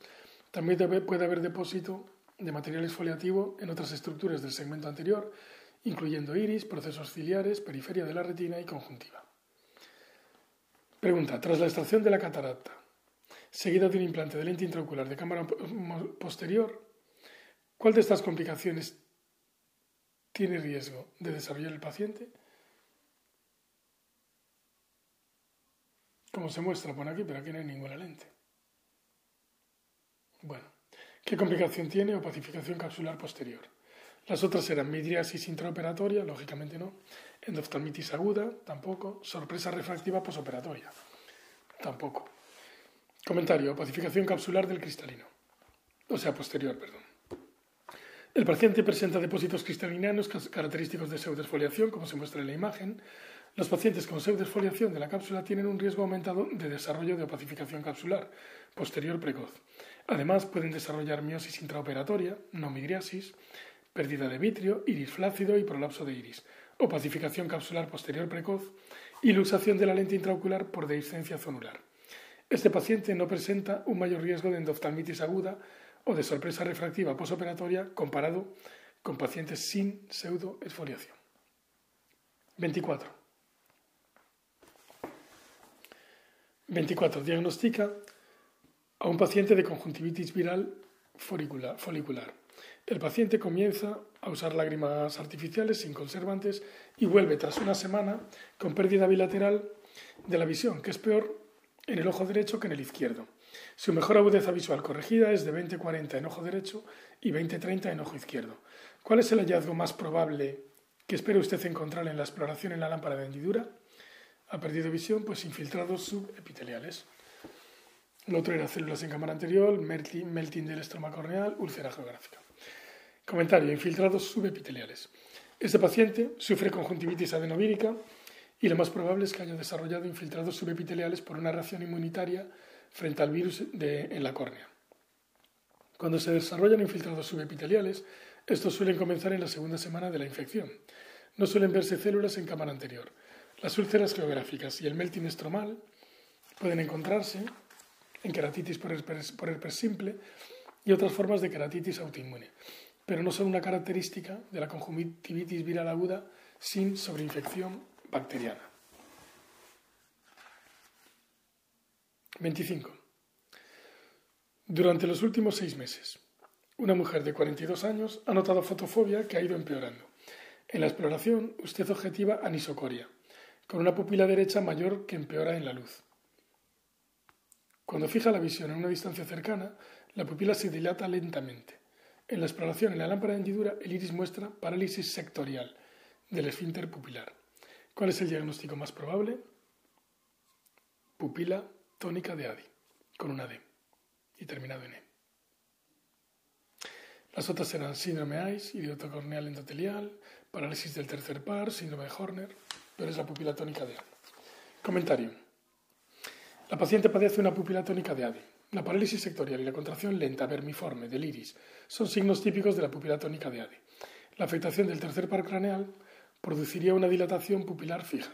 también puede haber depósito de material exfoliativo en otras estructuras del segmento anterior, incluyendo iris, procesos ciliares, periferia de la retina y conjuntiva. Pregunta. Tras la extracción de la catarata, seguida de un implante de lente intraocular de cámara posterior, ¿cuál de estas complicaciones tiene riesgo de desarrollar el paciente? Como se muestra por aquí, pero aquí no hay ninguna lente. Bueno, ¿qué complicación tiene opacificación capsular posterior? Las otras eran midriasis intraoperatoria, lógicamente no, endoftalmitis aguda, tampoco, sorpresa refractiva posoperatoria, tampoco. Comentario, pacificación capsular del cristalino, o sea, posterior, perdón. El paciente presenta depósitos cristalinanos característicos de pseudesfoliación, como se muestra en la imagen. Los pacientes con pseudesfoliación de la cápsula tienen un riesgo aumentado de desarrollo de opacificación capsular posterior precoz. Además, pueden desarrollar miosis intraoperatoria, midriasis, pérdida de vitrio, iris flácido y prolapso de iris, opacificación capsular posterior precoz y luxación de la lente intraocular por dehiscencia zonular. Este paciente no presenta un mayor riesgo de endoftalmitis aguda o de sorpresa refractiva posoperatoria comparado con pacientes sin pseudoesfoliación. 24. 24. Diagnostica a un paciente de conjuntivitis viral folicular. El paciente comienza a usar lágrimas artificiales sin conservantes y vuelve tras una semana con pérdida bilateral de la visión, que es peor en el ojo derecho que en el izquierdo. Su mejor agudeza visual corregida es de 20-40 en ojo derecho y 20-30 en ojo izquierdo. ¿Cuál es el hallazgo más probable que espera usted encontrar en la exploración en la lámpara de hendidura? Ha perdido visión, pues infiltrados subepiteliales. Lo otro era células en cámara anterior, melting del estroma corneal, úlcera geográfica. Comentario: infiltrados subepiteliales. Este paciente sufre conjuntivitis adenovírica y lo más probable es que haya desarrollado infiltrados subepiteliales por una reacción inmunitaria frente al virus en la córnea. Cuando se desarrollan infiltrados subepiteliales, estos suelen comenzar en la segunda semana de la infección. No suelen verse células en cámara anterior. Las úlceras geográficas y el melting estromal pueden encontrarse en queratitis por herpes, simple y otras formas de queratitis autoinmune, pero no son una característica de la conjuntivitis viral aguda sin sobreinfección bacteriana. 25. Durante los últimos seis meses, una mujer de 42 años ha notado fotofobia que ha ido empeorando. En la exploración, usted objetiva anisocoria, con una pupila derecha mayor que empeora en la luz. Cuando fija la visión en una distancia cercana, la pupila se dilata lentamente. En la exploración en la lámpara de hendidura, el iris muestra parálisis sectorial del esfínter pupilar. ¿Cuál es el diagnóstico más probable? Pupila tónica de ADI, con una D y terminado en E. Las otras eran síndrome ICE, idiotocorneal endotelial, parálisis del tercer par, síndrome de Horner, pero es la pupila tónica de ADI. Comentario. La paciente padece una pupila tónica de ADI. La parálisis sectorial y la contracción lenta vermiforme del iris son signos típicos de la pupila tónica de ADI. La afectación del tercer par craneal produciría una dilatación pupilar fija.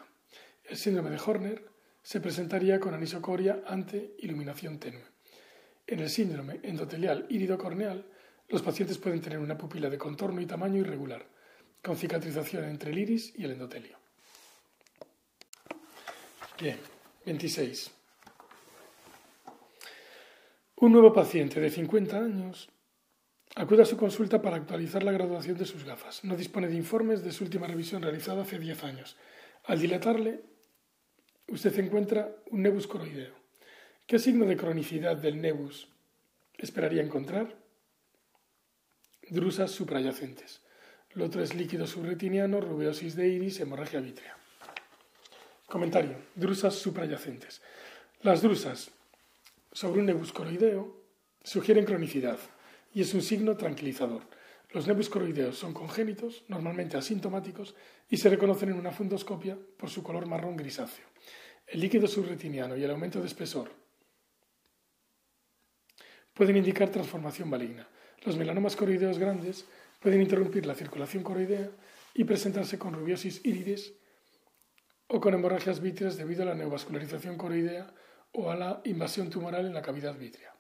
El síndrome de Horner se presentaría con anisocoria ante iluminación tenue. En el síndrome endotelial iridocorneal, los pacientes pueden tener una pupila de contorno y tamaño irregular, con cicatrización entre el iris y el endotelio. Bien, 26. Un nuevo paciente de 50 años acude a su consulta para actualizar la graduación de sus gafas. No dispone de informes de su última revisión realizada hace 10 años. Al dilatarle, usted encuentra un nebus coroideo. ¿Qué signo de cronicidad del nebus esperaría encontrar? Drusas suprayacentes. Lo otro es líquido subretiniano, rubeosis de iris, hemorragia vítrea. Comentario. Drusas suprayacentes. Las drusas sobre un nebus coroideo sugieren cronicidad y es un signo tranquilizador. Los nebus coroideos son congénitos, normalmente asintomáticos, y se reconocen en una fundoscopia por su color marrón grisáceo. El líquido subretiniano y el aumento de espesor pueden indicar transformación maligna. Los melanomas coroideos grandes pueden interrumpir la circulación coroidea y presentarse con rubiosis iridis o con hemorragias vítreas debido a la neovascularización coroidea o a la invasión tumoral en la cavidad vítrea.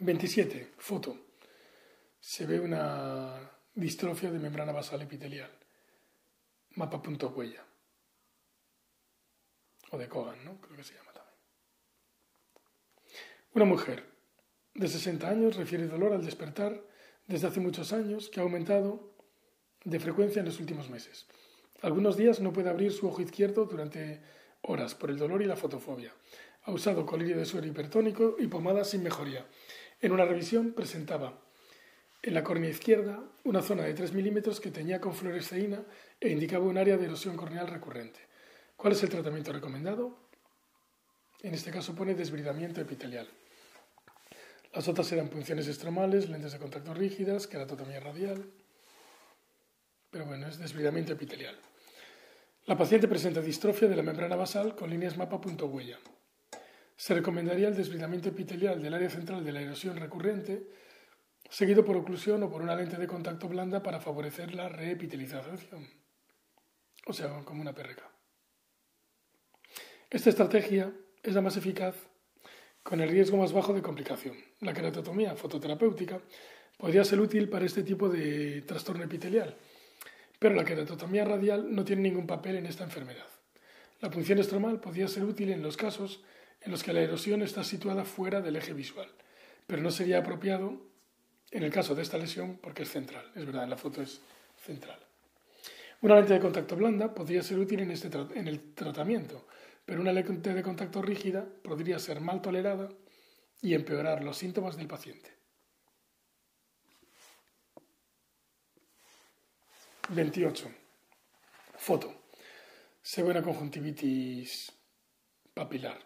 27. Foto se ve una distrofia de membrana basal epitelial. Mapa punto huella. O de Kogan, ¿no? Creo que se llama también. Una mujer de 60 años refiere dolor al despertar desde hace muchos años que ha aumentado de frecuencia en los últimos meses. Algunos días no puede abrir su ojo izquierdo durante horas por el dolor y la fotofobia. Ha usado colirio de suero hipertónico y pomada sin mejoría. En una revisión presentaba en la córnea izquierda una zona de 3 milímetros que tenía con fluoresceína e indicaba un área de erosión corneal recurrente. ¿Cuál es el tratamiento recomendado? En este caso pone desbridamiento epitelial. Las otras eran punciones estromales, lentes de contacto rígidas, queratotomía radial. Pero bueno, es desbridamiento epitelial. La paciente presenta distrofia de la membrana basal con líneas mapa huella. Se recomendaría el desbridamiento epitelial del área central de la erosión recurrente, seguido por oclusión o por una lente de contacto blanda para favorecer la reepitelización, o sea, como una PRK. Esta estrategia es la más eficaz con el riesgo más bajo de complicación. La queratotomía fototerapéutica podría ser útil para este tipo de trastorno epitelial, pero la queratotomía radial no tiene ningún papel en esta enfermedad. La punción estromal podría ser útil en los casos en los que la erosión está situada fuera del eje visual, pero no sería apropiado en el caso de esta lesión porque es central. Es verdad, en la foto es central. Una lente de contacto blanda podría ser útil en, este en el tratamiento, pero una lente de contacto rígida podría ser mal tolerada y empeorar los síntomas del paciente. 28. Foto. Severa conjuntivitis papilar.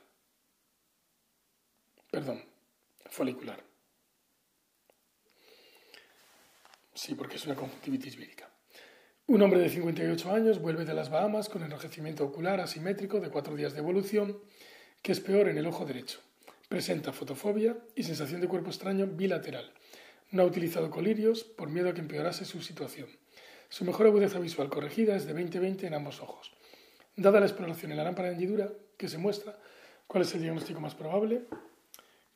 Perdón, folicular. Sí, porque es una conjuntivitis vírica. Un hombre de 58 años vuelve de las Bahamas con enrojecimiento ocular asimétrico de cuatro días de evolución, que es peor en el ojo derecho. Presenta fotofobia y sensación de cuerpo extraño bilateral. No ha utilizado colirios por miedo a que empeorase su situación. Su mejor agudeza visual corregida es de 20-20 en ambos ojos. Dada la exploración en la lámpara de hendidura que se muestra, ¿cuál es el diagnóstico más probable?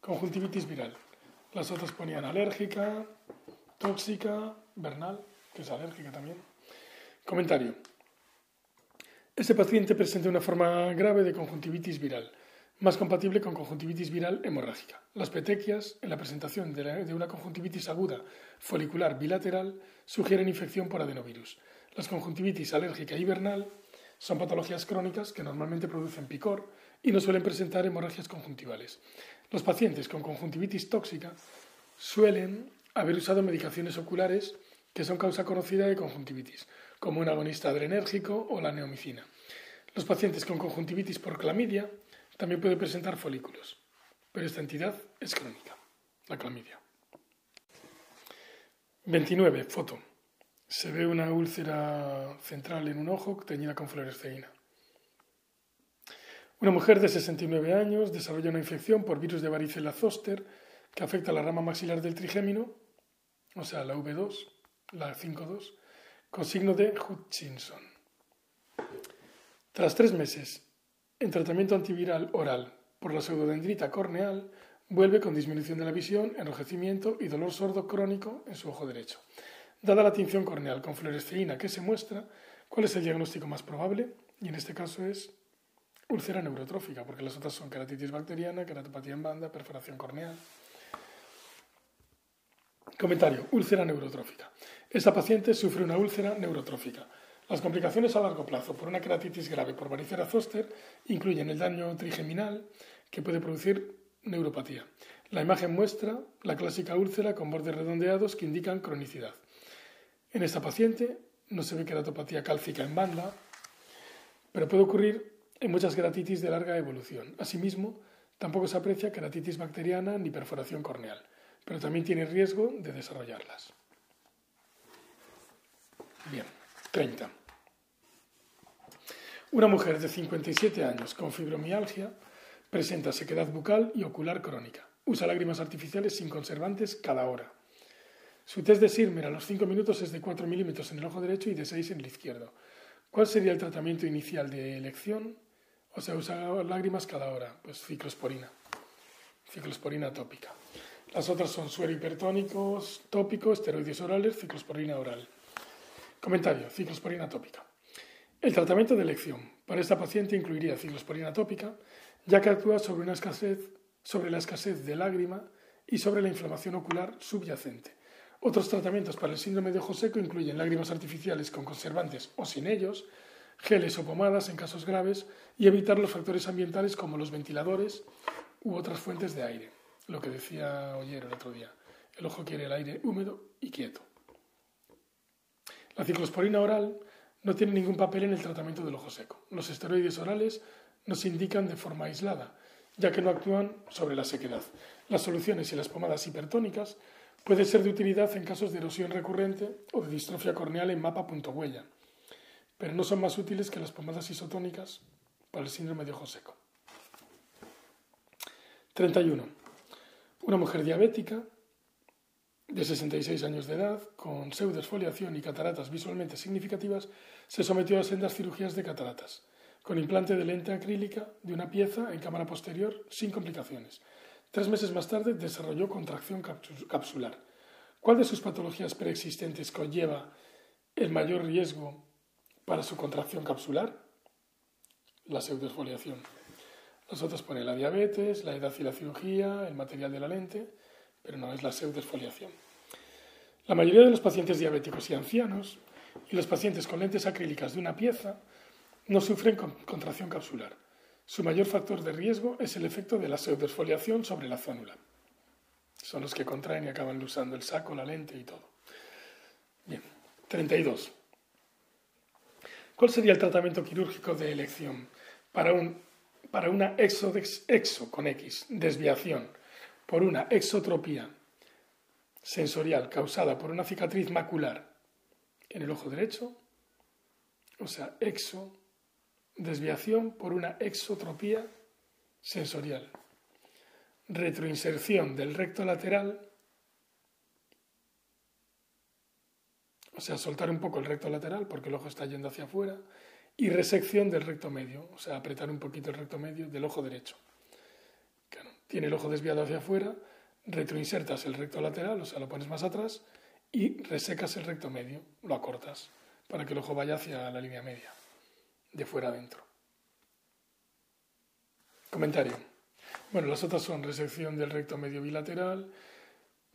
Conjuntivitis viral. Las otras ponían alérgica, tóxica, vernal, que es alérgica también. Comentario. Este paciente presenta una forma grave de conjuntivitis viral, más compatible con conjuntivitis viral hemorrágica. Las petequias, en la presentación de, una conjuntivitis aguda folicular bilateral, sugieren infección por adenovirus. Las conjuntivitis alérgica y vernal son patologías crónicas que normalmente producen picor y no suelen presentar hemorragias conjuntivales. Los pacientes con conjuntivitis tóxica suelen haber usado medicaciones oculares que son causa conocida de conjuntivitis, como un agonista adrenérgico o la neomicina. Los pacientes con conjuntivitis por clamidia también pueden presentar folículos, pero esta entidad es crónica, la clamidia. 29. Foto. Se ve una úlcera central en un ojo teñida con fluoresceína. Una mujer de 69 años desarrolla una infección por virus de varicela zoster que afecta la rama maxilar del trigémino, o sea, la V2, la 5.2, con signo de Hutchinson. Tras tres meses en tratamiento antiviral oral por la pseudodendrita corneal, vuelve con disminución de la visión, enrojecimiento y dolor sordo crónico en su ojo derecho. Dada la tinción corneal con fluoresceína que se muestra, ¿cuál es el diagnóstico más probable? Y en este caso es úlcera neurotrófica, porque las otras son keratitis bacteriana, queratopatía en banda, perforación corneal. Comentario, úlcera neurotrófica. Esta paciente sufre una úlcera neurotrófica. Las complicaciones a largo plazo por una keratitis grave por varicela zoster incluyen el daño trigeminal que puede producir neuropatía. La imagen muestra la clásica úlcera con bordes redondeados que indican cronicidad. En esta paciente no se ve queratopatía cálcica en banda, pero puede ocurrir en muchas queratitis de larga evolución. Asimismo, tampoco se aprecia queratitis bacteriana ni perforación corneal pero también tiene riesgo de desarrollarlas. Bien, 30. Una mujer de 57 años con fibromialgia presenta sequedad bucal y ocular crónica. Usa lágrimas artificiales sin conservantes cada hora. Su test de Sirmer a los 5 minutos es de 4 milímetros en el ojo derecho y de 6 en el izquierdo. ¿Cuál sería el tratamiento inicial de elección? O sea, usa lágrimas cada hora. Pues ciclosporina. Ciclosporina tópica. Las otras son suero hipertónicos, tópicos, esteroides orales, ciclosporina oral. Comentario, ciclosporina tópica. El tratamiento de elección para esta paciente incluiría ciclosporina tópica, ya que actúa sobre, la escasez de lágrima y sobre la inflamación ocular subyacente. Otros tratamientos para el síndrome de ojo seco incluyen lágrimas artificiales con conservantes o sin ellos, geles o pomadas en casos graves y evitar los factores ambientales como los ventiladores u otras fuentes de aire lo que decía Oyer el otro día, El ojo quiere el aire húmedo y quieto. La ciclosporina oral no tiene ningún papel en el tratamiento del ojo seco. Los esteroides orales no se indican de forma aislada, ya que no actúan sobre la sequedad. Las soluciones y las pomadas hipertónicas pueden ser de utilidad en casos de erosión recurrente o de distrofia corneal en mapa punto huella, pero no son más útiles que las pomadas isotónicas para el síndrome de ojo seco. 31. Una mujer diabética de 66 años de edad, con pseudesfoliación y cataratas visualmente significativas, se sometió a sendas cirugías de cataratas con implante de lente acrílica de una pieza en cámara posterior sin complicaciones. Tres meses más tarde desarrolló contracción capsular. ¿Cuál de sus patologías preexistentes conlleva el mayor riesgo para su contracción capsular? La pseudoesfoliación. Nosotros pone la diabetes, la edad y la cirugía, el material de la lente, pero no es la pseudoesfoliación. La mayoría de los pacientes diabéticos y ancianos y los pacientes con lentes acrílicas de una pieza no sufren contracción capsular. Su mayor factor de riesgo es el efecto de la pseudosfoliación sobre la zónula. Son los que contraen y acaban usando el saco, la lente y todo. Bien, 32. ¿Cuál sería el tratamiento quirúrgico de elección para, un, para una exo, exo con X, desviación por una exotropía sensorial causada por una cicatriz macular en el ojo derecho? O sea, exo desviación por una exotropía sensorial, retroinserción del recto lateral, o sea, soltar un poco el recto lateral porque el ojo está yendo hacia afuera, y resección del recto medio, o sea, apretar un poquito el recto medio del ojo derecho. Tiene el ojo desviado hacia afuera, retroinsertas el recto lateral, o sea, lo pones más atrás, y resecas el recto medio, lo acortas, para que el ojo vaya hacia la línea media de fuera adentro. Comentario. Bueno, las otras son resección del recto medio bilateral,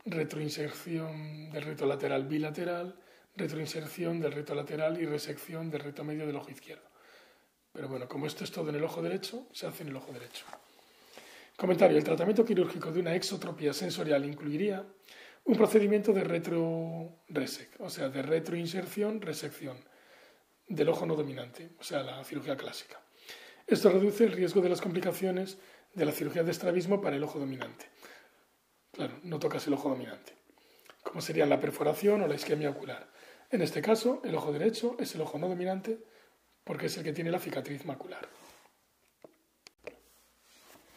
retroinserción del recto lateral bilateral, retroinserción del recto lateral y resección del recto medio del ojo izquierdo. Pero bueno, como esto es todo en el ojo derecho, se hace en el ojo derecho. Comentario. El tratamiento quirúrgico de una exotropía sensorial incluiría un procedimiento de retro-resec, o sea, de retroinserción, resección del ojo no dominante, o sea, la cirugía clásica. Esto reduce el riesgo de las complicaciones de la cirugía de estrabismo para el ojo dominante. Claro, no tocas el ojo dominante, como serían la perforación o la isquemia ocular. En este caso, el ojo derecho es el ojo no dominante porque es el que tiene la cicatriz macular.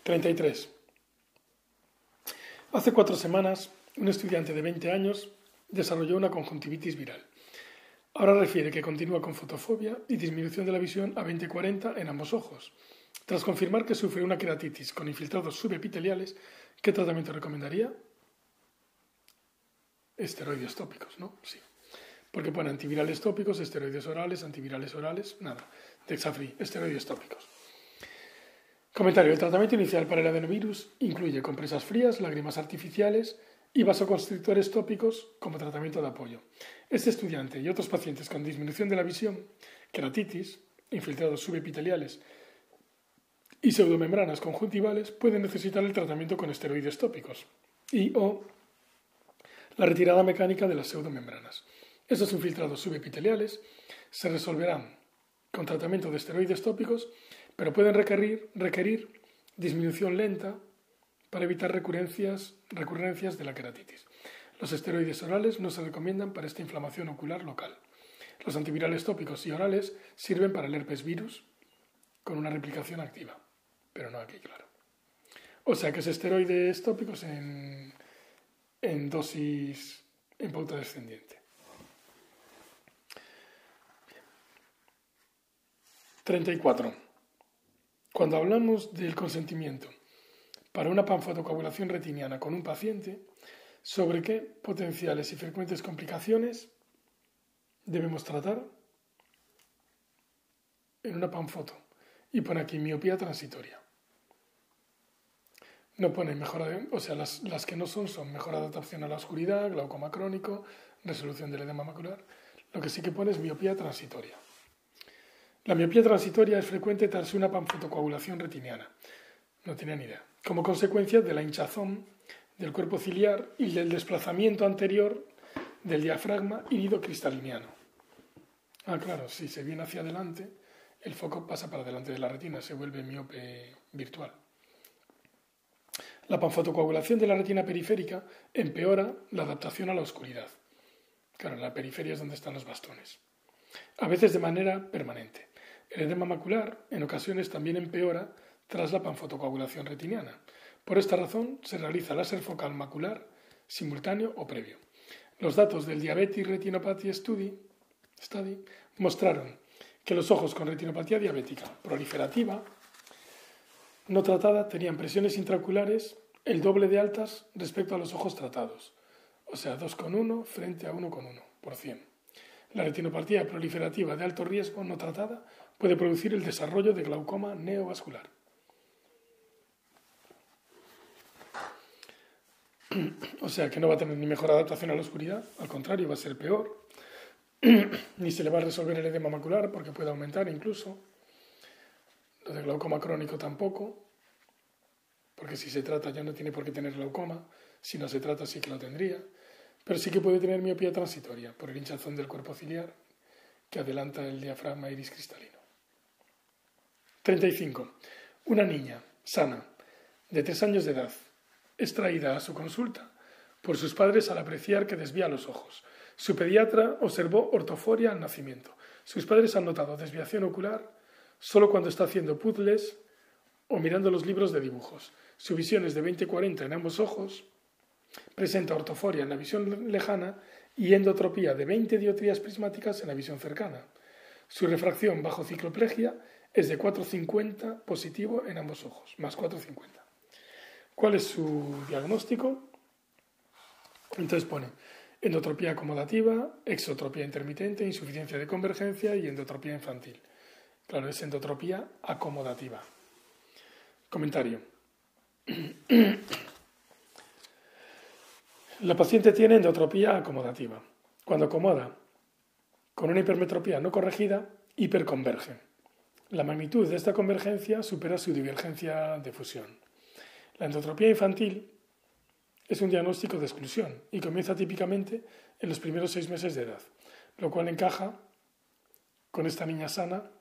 33. Hace cuatro semanas, un estudiante de 20 años desarrolló una conjuntivitis viral. Ahora refiere que continúa con fotofobia y disminución de la visión a 20-40 en ambos ojos. Tras confirmar que sufre una queratitis con infiltrados subepiteliales, ¿qué tratamiento recomendaría? Esteroides tópicos, ¿no? Sí. Porque pone antivirales tópicos, esteroides orales, antivirales orales, nada. Dexafri, esteroides tópicos. Comentario. El tratamiento inicial para el adenovirus incluye compresas frías, lágrimas artificiales, y vasoconstrictores tópicos como tratamiento de apoyo. Este estudiante y otros pacientes con disminución de la visión, queratitis, infiltrados subepiteliales y pseudomembranas conjuntivales pueden necesitar el tratamiento con esteroides tópicos y o la retirada mecánica de las pseudomembranas. Estos infiltrados subepiteliales se resolverán con tratamiento de esteroides tópicos, pero pueden requerir, disminución lenta para evitar recurrencias, recurrencias de la queratitis. Los esteroides orales no se recomiendan para esta inflamación ocular local. Los antivirales tópicos y orales sirven para el herpes virus con una replicación activa, pero no aquí, claro. O sea que es esteroides tópicos en, en dosis en pauta descendiente. 34. Cuando hablamos del consentimiento para una panfotocoagulación retiniana con un paciente sobre qué potenciales y frecuentes complicaciones debemos tratar en una panfoto. Y pone aquí miopía transitoria. No pone mejora, o sea, las, las, que no son son mejor adaptación a la oscuridad, glaucoma crónico, resolución del edema macular. Lo que sí que pone es miopía transitoria. La miopía transitoria es frecuente tras una panfotocoagulación retiniana. No tenía ni idea como consecuencia de la hinchazón del cuerpo ciliar y del desplazamiento anterior del diafragma cristaliniano. Ah, claro, si se viene hacia adelante, el foco pasa para delante de la retina, se vuelve miope virtual. La panfotocoagulación de la retina periférica empeora la adaptación a la oscuridad. Claro, la periferia es donde están los bastones. A veces de manera permanente. El edema macular en ocasiones también empeora tras la panfotocoagulación retiniana. Por esta razón se realiza láser focal macular simultáneo o previo. Los datos del Diabetes Retinopathy Study, Study mostraron que los ojos con retinopatía diabética proliferativa no tratada tenían presiones intraoculares el doble de altas respecto a los ojos tratados, o sea, 2,1 frente a 1,1 por 100. La retinopatía proliferativa de alto riesgo no tratada puede producir el desarrollo de glaucoma neovascular. O sea que no va a tener ni mejor adaptación a la oscuridad, al contrario, va a ser peor. ni se le va a resolver el edema macular porque puede aumentar incluso. Lo de glaucoma crónico tampoco, porque si se trata ya no tiene por qué tener glaucoma, si no se trata sí que lo tendría, pero sí que puede tener miopía transitoria por el hinchazón del cuerpo ciliar que adelanta el diafragma iris cristalino. 35. Una niña sana, de tres años de edad, es traída a su consulta por sus padres al apreciar que desvía los ojos. Su pediatra observó ortoforia al nacimiento. Sus padres han notado desviación ocular solo cuando está haciendo puzzles o mirando los libros de dibujos. Su visión es de 20-40 en ambos ojos, presenta ortoforia en la visión lejana y endotropía de 20 dioptrías prismáticas en la visión cercana. Su refracción bajo cicloplegia es de 4,50 positivo en ambos ojos, más 4,50. ¿Cuál es su diagnóstico? Entonces pone endotropía acomodativa, exotropía intermitente, insuficiencia de convergencia y endotropía infantil. Claro, es endotropía acomodativa. Comentario. La paciente tiene endotropía acomodativa. Cuando acomoda con una hipermetropía no corregida, hiperconverge. La magnitud de esta convergencia supera su divergencia de fusión. La endotropía infantil es un diagnóstico de exclusión y comienza típicamente en los primeros seis meses de edad, lo cual encaja con esta niña sana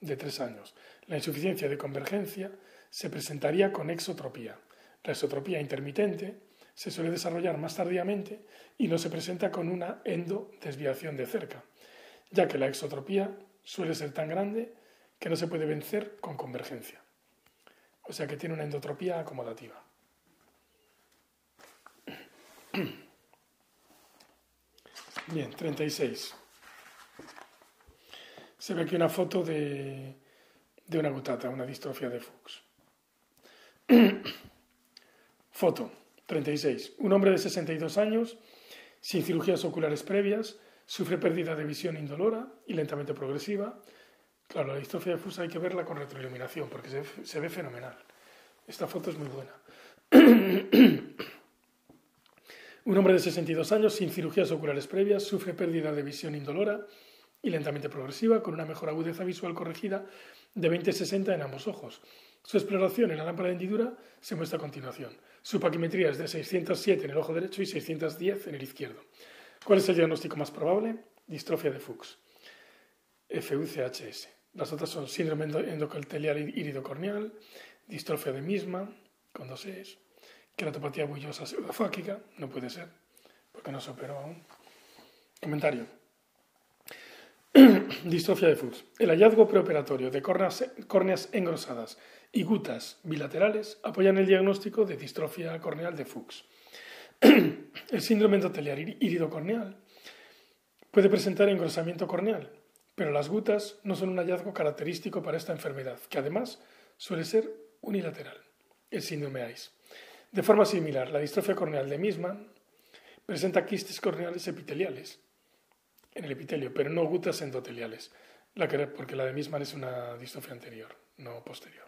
de tres años. La insuficiencia de convergencia se presentaría con exotropía. La exotropía intermitente se suele desarrollar más tardíamente y no se presenta con una endodesviación de cerca, ya que la exotropía suele ser tan grande que no se puede vencer con convergencia. O sea que tiene una endotropía acomodativa. Bien, 36. Se ve aquí una foto de, de una gutata, una distrofia de Fuchs. foto 36. Un hombre de 62 años, sin cirugías oculares previas, sufre pérdida de visión indolora y lentamente progresiva, Claro, la distrofia difusa hay que verla con retroiluminación porque se, ve fenomenal. Esta foto es muy buena. Un hombre de 62 años sin cirugías oculares previas sufre pérdida de visión indolora y lentamente progresiva con una mejor agudeza visual corregida de 20-60 en ambos ojos. Su exploración en la lámpara de hendidura se muestra a continuación. Su paquimetría es de 607 en el ojo derecho y 610 en el izquierdo. ¿Cuál es el diagnóstico más probable? Distrofia de Fuchs. FUCHS. Las otras son síndrome endocaltelial iridocorneal, distrofia de misma, con dos E's, queratopatía bullosa pseudofáquica, no puede ser, porque no se operó aún. Comentario. distrofia de Fuchs. El hallazgo preoperatorio de córneas, córneas engrosadas y gutas bilaterales apoyan el diagnóstico de distrofia corneal de Fuchs. el síndrome endotelial iridocorneal puede presentar engrosamiento corneal, pero las gutas no son un hallazgo característico para esta enfermedad, que además suele ser unilateral, el síndrome AIS. De forma similar, la distrofia corneal de Misman presenta quistes corneales epiteliales en el epitelio, pero no gutas endoteliales, porque la de Misman es una distrofia anterior, no posterior.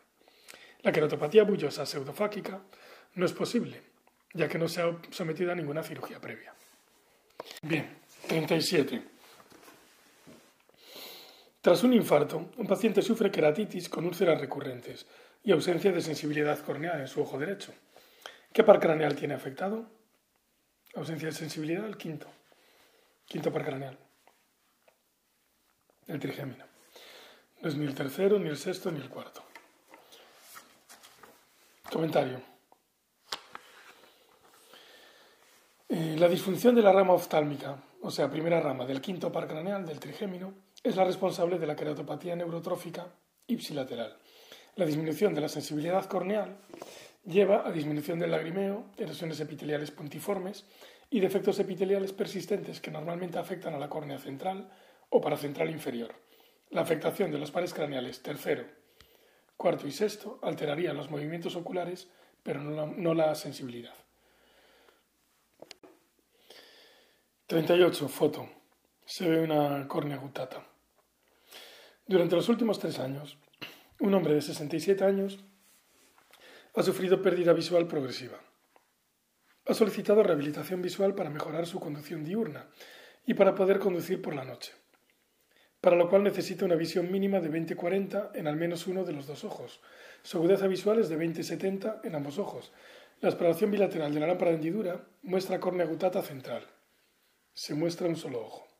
La queratopatía bullosa pseudofáquica no es posible, ya que no se ha sometido a ninguna cirugía previa. Bien, 37. Tras un infarto, un paciente sufre queratitis con úlceras recurrentes y ausencia de sensibilidad corneal en su ojo derecho. ¿Qué par craneal tiene afectado? Ausencia de sensibilidad, el quinto. Quinto par craneal. El trigémino. No es ni el tercero, ni el sexto, ni el cuarto. Comentario. Eh, la disfunción de la rama oftálmica, o sea, primera rama del quinto par craneal del trigémino, es la responsable de la queratopatía neurotrófica ipsilateral. La disminución de la sensibilidad corneal lleva a disminución del lagrimeo, erosiones epiteliales puntiformes y defectos epiteliales persistentes que normalmente afectan a la córnea central o paracentral inferior. La afectación de los pares craneales tercero, cuarto y sexto alteraría los movimientos oculares, pero no la, sensibilidad. 38. Foto. Se ve una córnea gutata. Durante los últimos tres años, un hombre de 67 años ha sufrido pérdida visual progresiva. Ha solicitado rehabilitación visual para mejorar su conducción diurna y para poder conducir por la noche para lo cual necesita una visión mínima de 20-40 en al menos uno de los dos ojos. Su agudeza visual es de 20-70 en ambos ojos. La exploración bilateral de la lámpara de hendidura muestra córnea gutata central. Se muestra un solo ojo.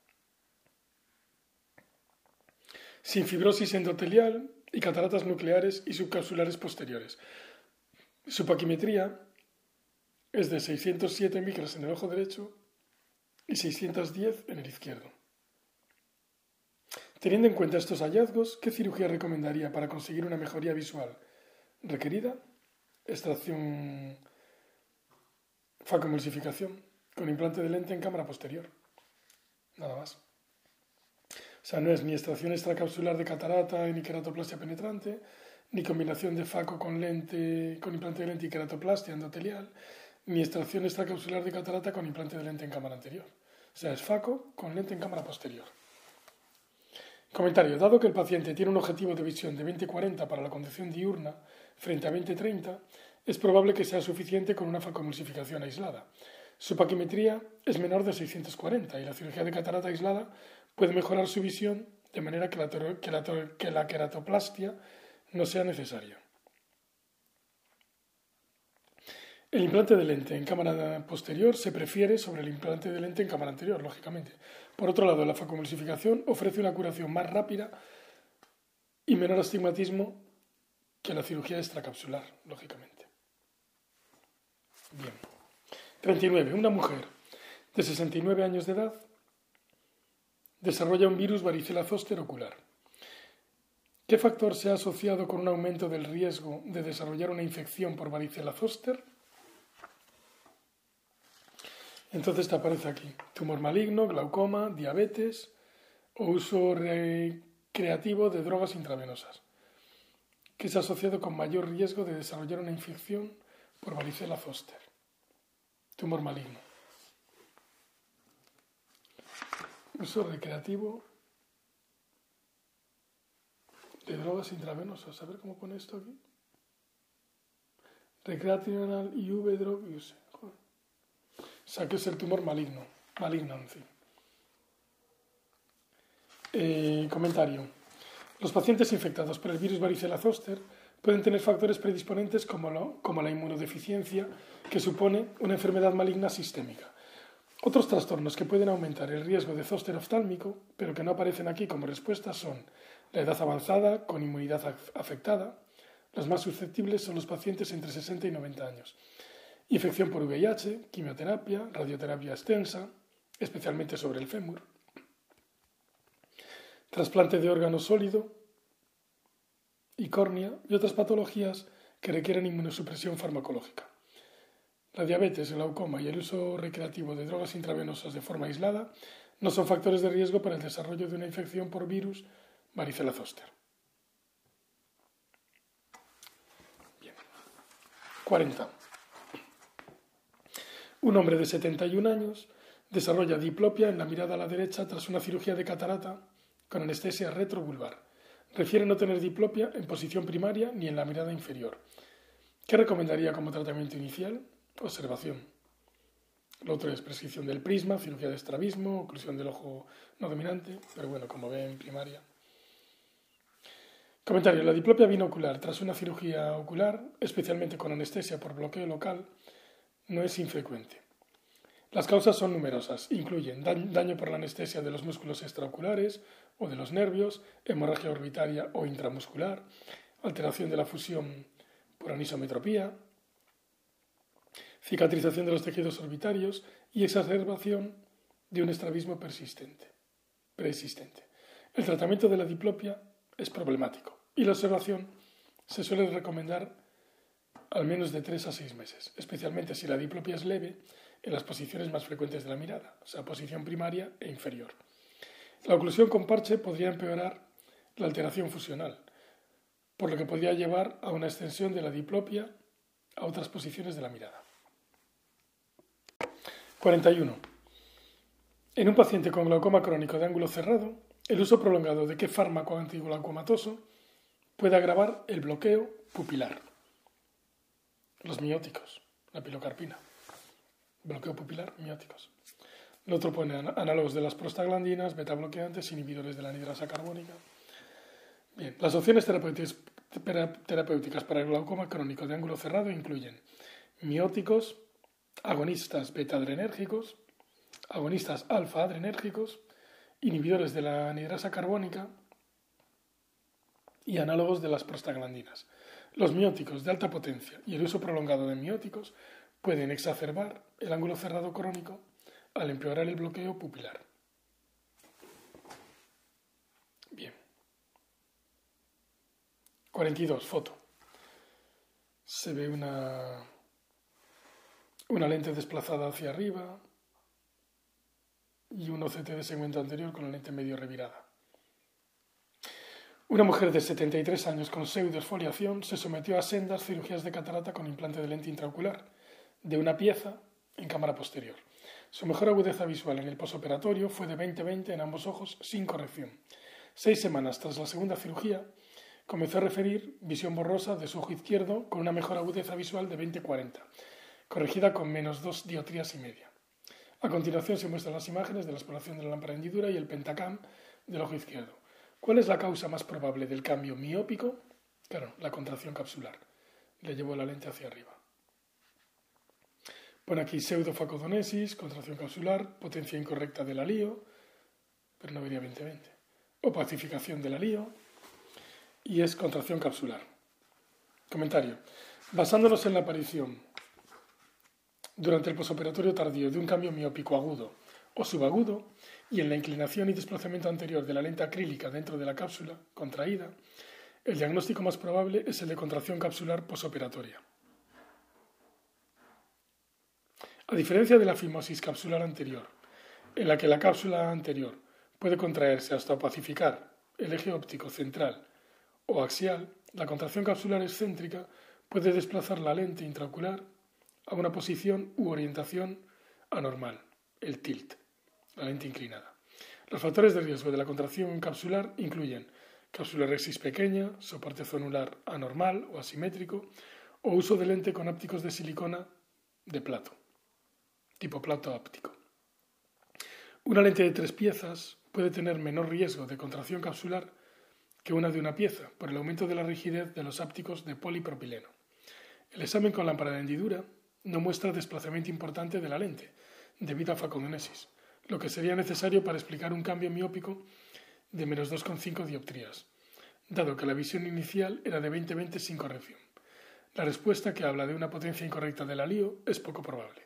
Sin fibrosis endotelial y cataratas nucleares y subcapsulares posteriores. Su paquimetría es de 607 micras en el ojo derecho y 610 en el izquierdo. Teniendo en cuenta estos hallazgos, ¿qué cirugía recomendaría para conseguir una mejoría visual requerida? Extracción facomulsificación con implante de lente en cámara posterior. Nada más. O sea, no es ni extracción extracapsular de catarata ni queratoplastia penetrante, ni combinación de faco con lente, con implante de lente y queratoplastia endotelial, ni extracción extracapsular de catarata con implante de lente en cámara anterior. O sea, es faco con lente en cámara posterior. Comentario. Dado que el paciente tiene un objetivo de visión de 20-40 para la conducción diurna frente a 20-30, es probable que sea suficiente con una facomulsificación aislada. Su paquimetría es menor de 640 y la cirugía de catarata aislada puede mejorar su visión de manera que la, que la queratoplastia no sea necesaria. El implante de lente en cámara posterior se prefiere sobre el implante de lente en cámara anterior, lógicamente. Por otro lado, la facomulsificación ofrece una curación más rápida y menor astigmatismo que la cirugía extracapsular, lógicamente. Bien. 39. Una mujer de 69 años de edad desarrolla un virus varicela zoster ocular. ¿Qué factor se ha asociado con un aumento del riesgo de desarrollar una infección por varicela zoster? Entonces te aparece aquí tumor maligno, glaucoma, diabetes o uso recreativo de drogas intravenosas, que es asociado con mayor riesgo de desarrollar una infección por varicela zoster. Tumor maligno. Uso recreativo de drogas intravenosas. A ver cómo pone esto aquí. Recreational IV drug use. O sea, que es el tumor maligno, malignancy. Eh, comentario. Los pacientes infectados por el virus varicela zoster pueden tener factores predisponentes como, como la inmunodeficiencia, que supone una enfermedad maligna sistémica. Otros trastornos que pueden aumentar el riesgo de zóster oftálmico, pero que no aparecen aquí como respuesta, son la edad avanzada con inmunidad afectada. Los más susceptibles son los pacientes entre 60 y 90 años infección por VIH, quimioterapia, radioterapia extensa, especialmente sobre el fémur, trasplante de órgano sólido y córnea y otras patologías que requieren inmunosupresión farmacológica. La diabetes, el glaucoma y el uso recreativo de drogas intravenosas de forma aislada no son factores de riesgo para el desarrollo de una infección por virus varicela zoster. Bien. 40. Un hombre de 71 años desarrolla diplopia en la mirada a la derecha tras una cirugía de catarata con anestesia retrovulvar. Refiere no tener diplopia en posición primaria ni en la mirada inferior. ¿Qué recomendaría como tratamiento inicial? Observación. Lo otro es prescripción del prisma, cirugía de estrabismo, oclusión del ojo no dominante, pero bueno, como ve en primaria. Comentario. La diplopia binocular tras una cirugía ocular, especialmente con anestesia por bloqueo local, no es infrecuente. Las causas son numerosas, incluyen daño por la anestesia de los músculos extraoculares o de los nervios, hemorragia orbitaria o intramuscular, alteración de la fusión por anisometropía, cicatrización de los tejidos orbitarios y exacerbación de un estrabismo persistente, preexistente. El tratamiento de la diplopia es problemático y la observación se suele recomendar al menos de 3 a 6 meses, especialmente si la diplopia es leve en las posiciones más frecuentes de la mirada, o sea, posición primaria e inferior. La oclusión con parche podría empeorar la alteración fusional, por lo que podría llevar a una extensión de la diplopia a otras posiciones de la mirada. 41. En un paciente con glaucoma crónico de ángulo cerrado, el uso prolongado de qué fármaco antiglaucomatoso puede agravar el bloqueo pupilar. Los mióticos, la pilocarpina. Bloqueo pupilar, mióticos. El otro pone análogos de las prostaglandinas, beta bloqueantes, inhibidores de la anidrasa carbónica. Bien, las opciones terapéuticas para el glaucoma crónico de ángulo cerrado incluyen mióticos, agonistas beta-adrenérgicos, agonistas alfa-adrenérgicos, inhibidores de la anidrasa carbónica y análogos de las prostaglandinas. Los mióticos de alta potencia y el uso prolongado de mióticos pueden exacerbar el ángulo cerrado crónico al empeorar el bloqueo pupilar. Bien. 42. Foto. Se ve una, una lente desplazada hacia arriba, y un OCT de segmento anterior con la lente medio revirada. Una mujer de 73 años con pseudoesfoliación se sometió a sendas cirugías de catarata con implante de lente intraocular de una pieza en cámara posterior. Su mejor agudeza visual en el posoperatorio fue de 20-20 en ambos ojos sin corrección. Seis semanas tras la segunda cirugía, comenzó a referir visión borrosa de su ojo izquierdo con una mejor agudeza visual de 20-40, corregida con menos dos diotrías y media. A continuación se muestran las imágenes de la exploración de la lámpara hendidura y el pentacam del ojo izquierdo. ¿Cuál es la causa más probable del cambio miópico? Claro, la contracción capsular. Le llevo la lente hacia arriba. Pone aquí pseudofacodonesis, contracción capsular, potencia incorrecta del alío, pero no vería 20-20. O pacificación del alío y es contracción capsular. Comentario. Basándonos en la aparición durante el posoperatorio tardío de un cambio miópico agudo o subagudo y en la inclinación y desplazamiento anterior de la lente acrílica dentro de la cápsula contraída, el diagnóstico más probable es el de contracción capsular posoperatoria. A diferencia de la fimosis capsular anterior, en la que la cápsula anterior puede contraerse hasta pacificar el eje óptico central o axial, la contracción capsular excéntrica puede desplazar la lente intraocular a una posición u orientación anormal, el tilt, la lente inclinada. Los factores de riesgo de la contracción capsular incluyen capsularexis pequeña, soporte zonular anormal o asimétrico, o uso de lente con ópticos de silicona de plato, tipo plato óptico. Una lente de tres piezas puede tener menor riesgo de contracción capsular que una de una pieza por el aumento de la rigidez de los ópticos de polipropileno. El examen con lámpara de hendidura no muestra desplazamiento importante de la lente, debido a facodonesis, lo que sería necesario para explicar un cambio miópico de menos 2,5 dioptrías, dado que la visión inicial era de 20-20 sin corrección. La respuesta, que habla de una potencia incorrecta del alío, es poco probable.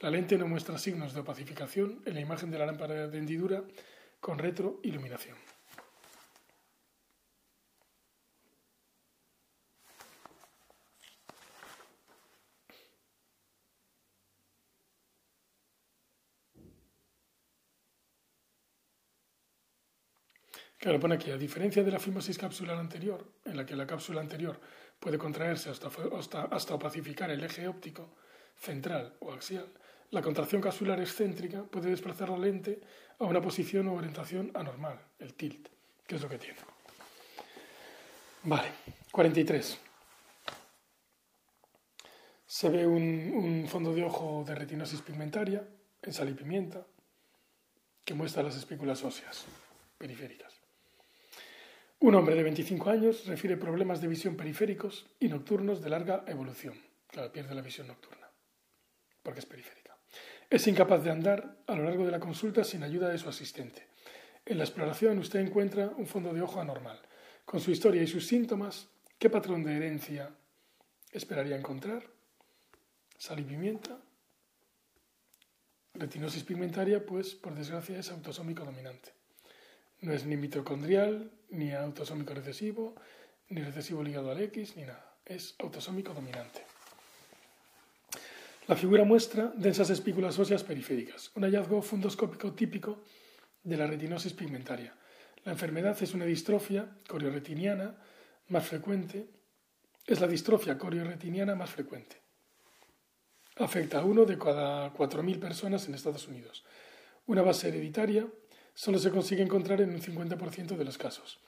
La lente no muestra signos de opacificación en la imagen de la lámpara de hendidura con retroiluminación. Claro, pone aquí, a diferencia de la fimosis capsular anterior, en la que la cápsula anterior puede contraerse hasta, hasta, opacificar el eje óptico central o axial, la contracción capsular excéntrica puede desplazar la lente a una posición o orientación anormal, el tilt, que es lo que tiene. Vale, 43. Se ve un, un fondo de ojo de retinosis pigmentaria en sal y pimienta que muestra las espículas óseas periféricas. Un hombre de 25 años refiere problemas de visión periféricos y nocturnos de larga evolución. Claro, pierde la visión nocturna. porque es periférica. Es incapaz de andar a lo largo de la consulta sin ayuda de su asistente. En la exploración usted encuentra un fondo de ojo anormal. Con su historia y sus síntomas, ¿qué patrón de herencia esperaría encontrar? Sal y pimienta. Retinosis pigmentaria, pues por desgracia es autosómico dominante. No es ni mitocondrial, ni autosómico recesivo, ni recesivo ligado al X, ni nada. Es autosómico dominante. La figura muestra densas espículas óseas periféricas, un hallazgo fundoscópico típico de la retinosis pigmentaria. La enfermedad es una distrofia corioretiniana más frecuente, es la distrofia corioretiniana más frecuente. Afecta a uno de cada 4.000 personas en Estados Unidos. Una base hereditaria solo se consigue encontrar en un 50% de los casos.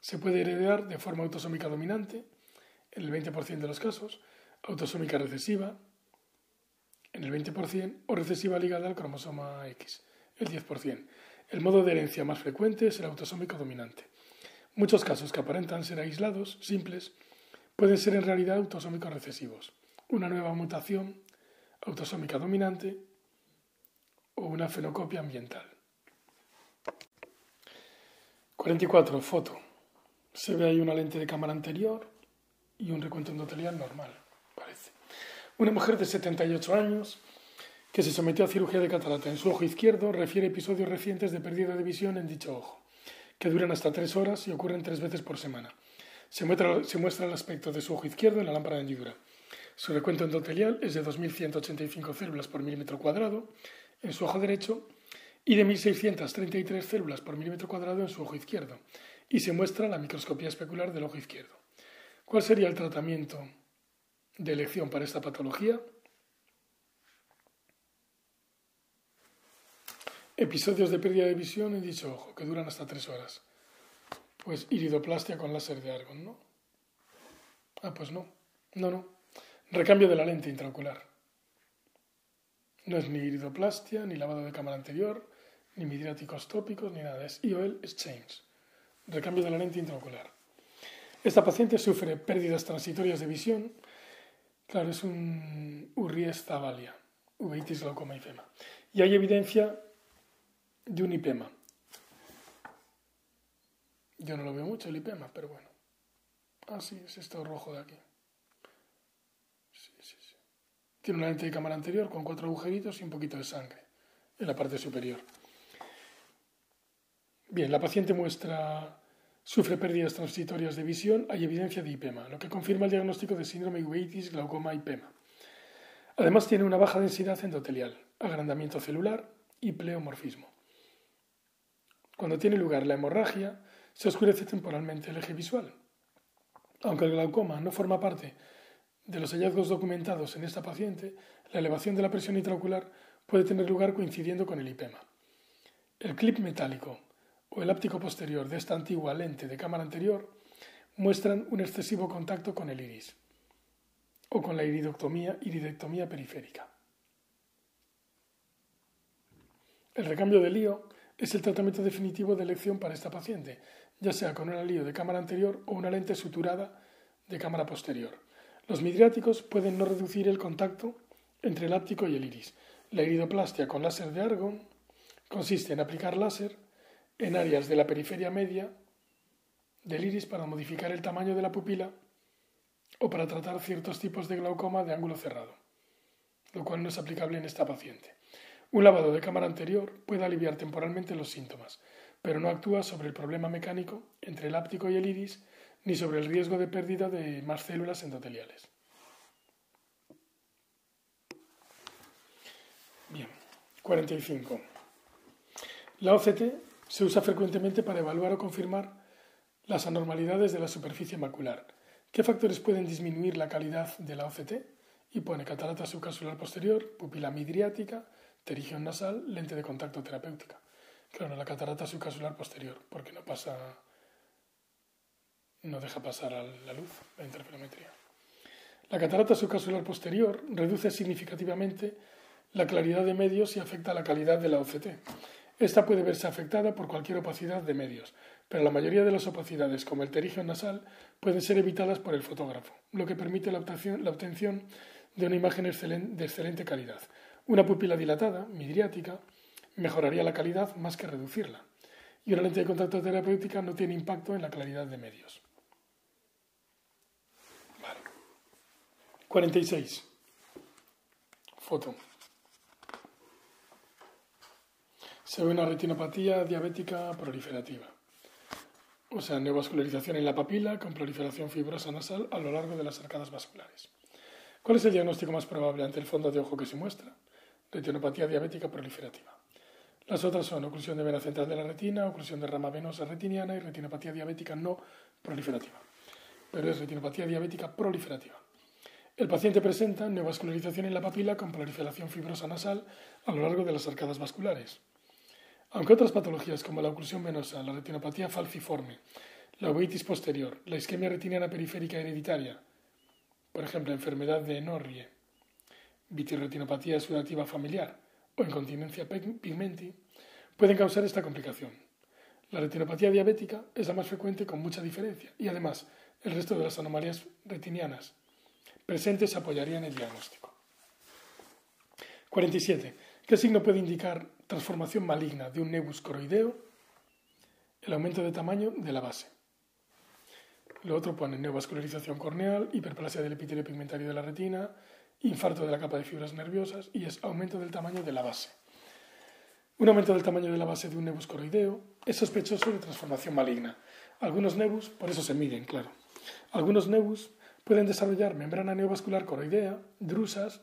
Se puede heredar de forma autosómica dominante, en el 20% de los casos, autosómica recesiva, en el 20%, o recesiva ligada al cromosoma X, el 10%. El modo de herencia más frecuente es el autosómico dominante. Muchos casos que aparentan ser aislados, simples, pueden ser en realidad autosómicos recesivos. Una nueva mutación autosómica dominante o una fenocopia ambiental. 44. Foto. Se ve ahí una lente de cámara anterior y un recuento endotelial normal, parece. Una mujer de 78 años que se sometió a cirugía de catarata en su ojo izquierdo, refiere episodios recientes de pérdida de visión en dicho ojo, que duran hasta tres horas y ocurren tres veces por semana. Se muestra, se muestra el aspecto de su ojo izquierdo en la lámpara de hendidura. Su recuento endotelial es de 2.185 células por milímetro cuadrado en su ojo derecho y de 1.633 células por milímetro cuadrado en su ojo izquierdo, y se muestra la microscopía especular del ojo izquierdo. ¿Cuál sería el tratamiento de elección para esta patología? Episodios de pérdida de visión en dicho ojo, que duran hasta tres horas. Pues iridoplastia con láser de argón, ¿no? Ah, pues no. No, no. Recambio de la lente intraocular. No es ni iridoplastia, ni lavado de cámara anterior, ni midriáticos tópicos, ni nada. Es IOL exchange. Recambio de la lente intraocular. Esta paciente sufre pérdidas transitorias de visión. Claro, es un Urries zavalia, uveitis glaucoma y fema. Y hay evidencia de un IPEMA. Yo no lo veo mucho el IPEMA, pero bueno. Ah, sí, es esto rojo de aquí. Sí, sí, sí. Tiene una lente de cámara anterior con cuatro agujeritos y un poquito de sangre en la parte superior. Bien, la paciente muestra sufre pérdidas transitorias de visión, hay evidencia de IPEMA, lo que confirma el diagnóstico de síndrome uveitis, glaucoma, IPEMA. Además tiene una baja densidad endotelial, agrandamiento celular y pleomorfismo. Cuando tiene lugar la hemorragia, se oscurece temporalmente el eje visual. Aunque el glaucoma no forma parte de los hallazgos documentados en esta paciente, la elevación de la presión intraocular puede tener lugar coincidiendo con el IPEMA. El clip metálico o el áptico posterior de esta antigua lente de cámara anterior muestran un excesivo contacto con el iris o con la iridectomía, iridectomía periférica. El recambio de lío es el tratamiento definitivo de elección para esta paciente, ya sea con un alío de cámara anterior o una lente suturada de cámara posterior. Los midriáticos pueden no reducir el contacto entre el áptico y el iris. La iridoplastia con láser de argón consiste en aplicar láser en áreas de la periferia media del iris para modificar el tamaño de la pupila o para tratar ciertos tipos de glaucoma de ángulo cerrado, lo cual no es aplicable en esta paciente. Un lavado de cámara anterior puede aliviar temporalmente los síntomas, pero no actúa sobre el problema mecánico entre el áptico y el iris ni sobre el riesgo de pérdida de más células endoteliales. Bien, 45. La OCT se usa frecuentemente para evaluar o confirmar las anormalidades de la superficie macular. ¿Qué factores pueden disminuir la calidad de la OCT? Y pone catarata subcapsular posterior, pupila midriática, Terigión nasal, lente de contacto terapéutica. Claro, la catarata subcapsular posterior, porque no pasa, no deja pasar a la luz, la interferometría. La catarata subcapsular posterior reduce significativamente la claridad de medios y afecta la calidad de la OCT. Esta puede verse afectada por cualquier opacidad de medios, pero la mayoría de las opacidades, como el terigio nasal, pueden ser evitadas por el fotógrafo, lo que permite la obtención de una imagen de excelente calidad. Una pupila dilatada, midriática, mejoraría la calidad más que reducirla. Y una lente de contacto terapéutica no tiene impacto en la claridad de medios. Vale. 46. Foto. Se ve una retinopatía diabética proliferativa. O sea, neovascularización en la papila con proliferación fibrosa nasal a lo largo de las arcadas vasculares. ¿Cuál es el diagnóstico más probable ante el fondo de ojo que se muestra? Retinopatía diabética proliferativa. Las otras son oclusión de vena central de la retina, oclusión de rama venosa retiniana y retinopatía diabética no proliferativa. Pero es retinopatía diabética proliferativa. El paciente presenta neovascularización en la papila con proliferación fibrosa nasal a lo largo de las arcadas vasculares. Aunque otras patologías como la oclusión venosa, la retinopatía falciforme, la uveitis posterior, la isquemia retiniana periférica hereditaria, por ejemplo, enfermedad de Norrie, vitirretinopatía sudativa familiar, o incontinencia pigmenti pueden causar esta complicación. La retinopatía diabética es la más frecuente con mucha diferencia y además el resto de las anomalías retinianas presentes apoyarían el diagnóstico. 47. ¿Qué signo puede indicar transformación maligna de un nebus coroideo? El aumento de tamaño de la base. Lo otro pone neovascularización corneal, hiperplasia del epitelio pigmentario de la retina, infarto de la capa de fibras nerviosas y es aumento del tamaño de la base. Un aumento del tamaño de la base de un nebus coroideo es sospechoso de transformación maligna. Algunos nebus, por eso se miden, claro. Algunos nebus pueden desarrollar membrana neovascular coroidea, drusas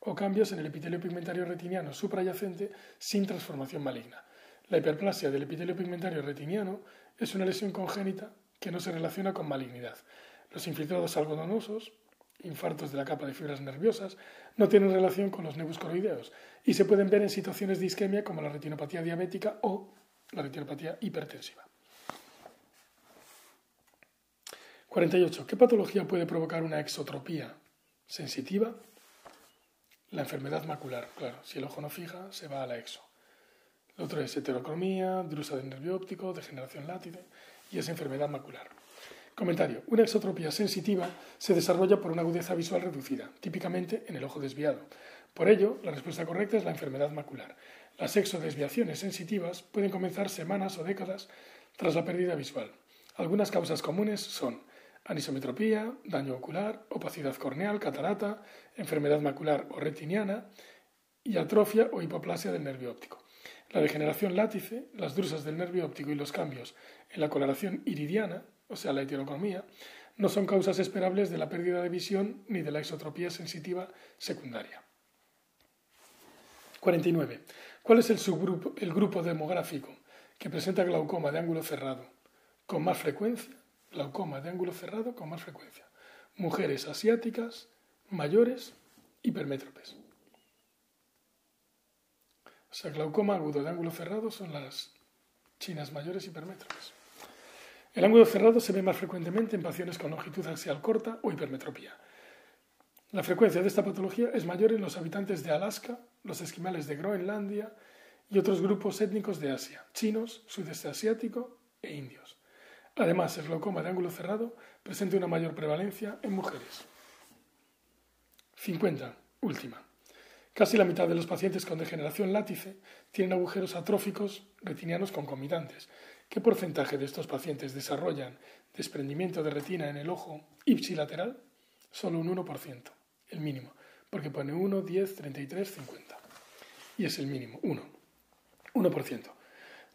o cambios en el epitelio pigmentario retiniano suprayacente sin transformación maligna. La hiperplasia del epitelio pigmentario retiniano es una lesión congénita que no se relaciona con malignidad. Los infiltrados algodonosos infartos de la capa de fibras nerviosas, no tienen relación con los nebus coroideos y se pueden ver en situaciones de isquemia como la retinopatía diabética o la retinopatía hipertensiva. 48. ¿Qué patología puede provocar una exotropía sensitiva? La enfermedad macular, claro. Si el ojo no fija, se va a la exo. Lo otro es heterocromía, drusa del nervio óptico, degeneración látice y es enfermedad macular. Comentario. Una exotropía sensitiva se desarrolla por una agudeza visual reducida, típicamente en el ojo desviado. Por ello, la respuesta correcta es la enfermedad macular. Las exodesviaciones sensitivas pueden comenzar semanas o décadas tras la pérdida visual. Algunas causas comunes son anisometropía, daño ocular, opacidad corneal, catarata, enfermedad macular o retiniana y atrofia o hipoplasia del nervio óptico. La degeneración látice, las drusas del nervio óptico y los cambios en la coloración iridiana o sea, la heterocromía, no son causas esperables de la pérdida de visión ni de la exotropía sensitiva secundaria. 49. ¿Cuál es el subgrupo, el grupo demográfico que presenta glaucoma de ángulo cerrado con más frecuencia? Glaucoma de ángulo cerrado con más frecuencia. Mujeres asiáticas, mayores, hipermétropes. O sea, glaucoma agudo de ángulo cerrado son las chinas mayores hipermétropes. El ángulo cerrado se ve más frecuentemente en pacientes con longitud axial corta o hipermetropía. La frecuencia de esta patología es mayor en los habitantes de Alaska, los esquimales de Groenlandia y otros grupos étnicos de Asia, chinos, sudeste asiático e indios. Además, el glaucoma de ángulo cerrado presenta una mayor prevalencia en mujeres. 50. Última. Casi la mitad de los pacientes con degeneración látice tienen agujeros atróficos retinianos concomitantes, ¿Qué porcentaje de estos pacientes desarrollan desprendimiento de retina en el ojo ipsilateral? Solo un 1%, el mínimo, porque pone 1, 10, 33, 50. Y es el mínimo, 1. 1%.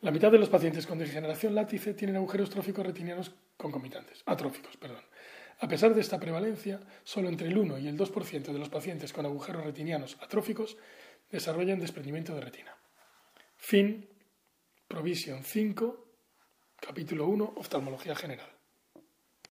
La mitad de los pacientes con degeneración látice tienen agujeros tróficos retinianos concomitantes, atróficos, perdón. A pesar de esta prevalencia, solo entre el 1 y el 2% de los pacientes con agujeros retinianos atróficos desarrollan desprendimiento de retina. Fin, Provision 5, Capítulo 1. Oftalmología general.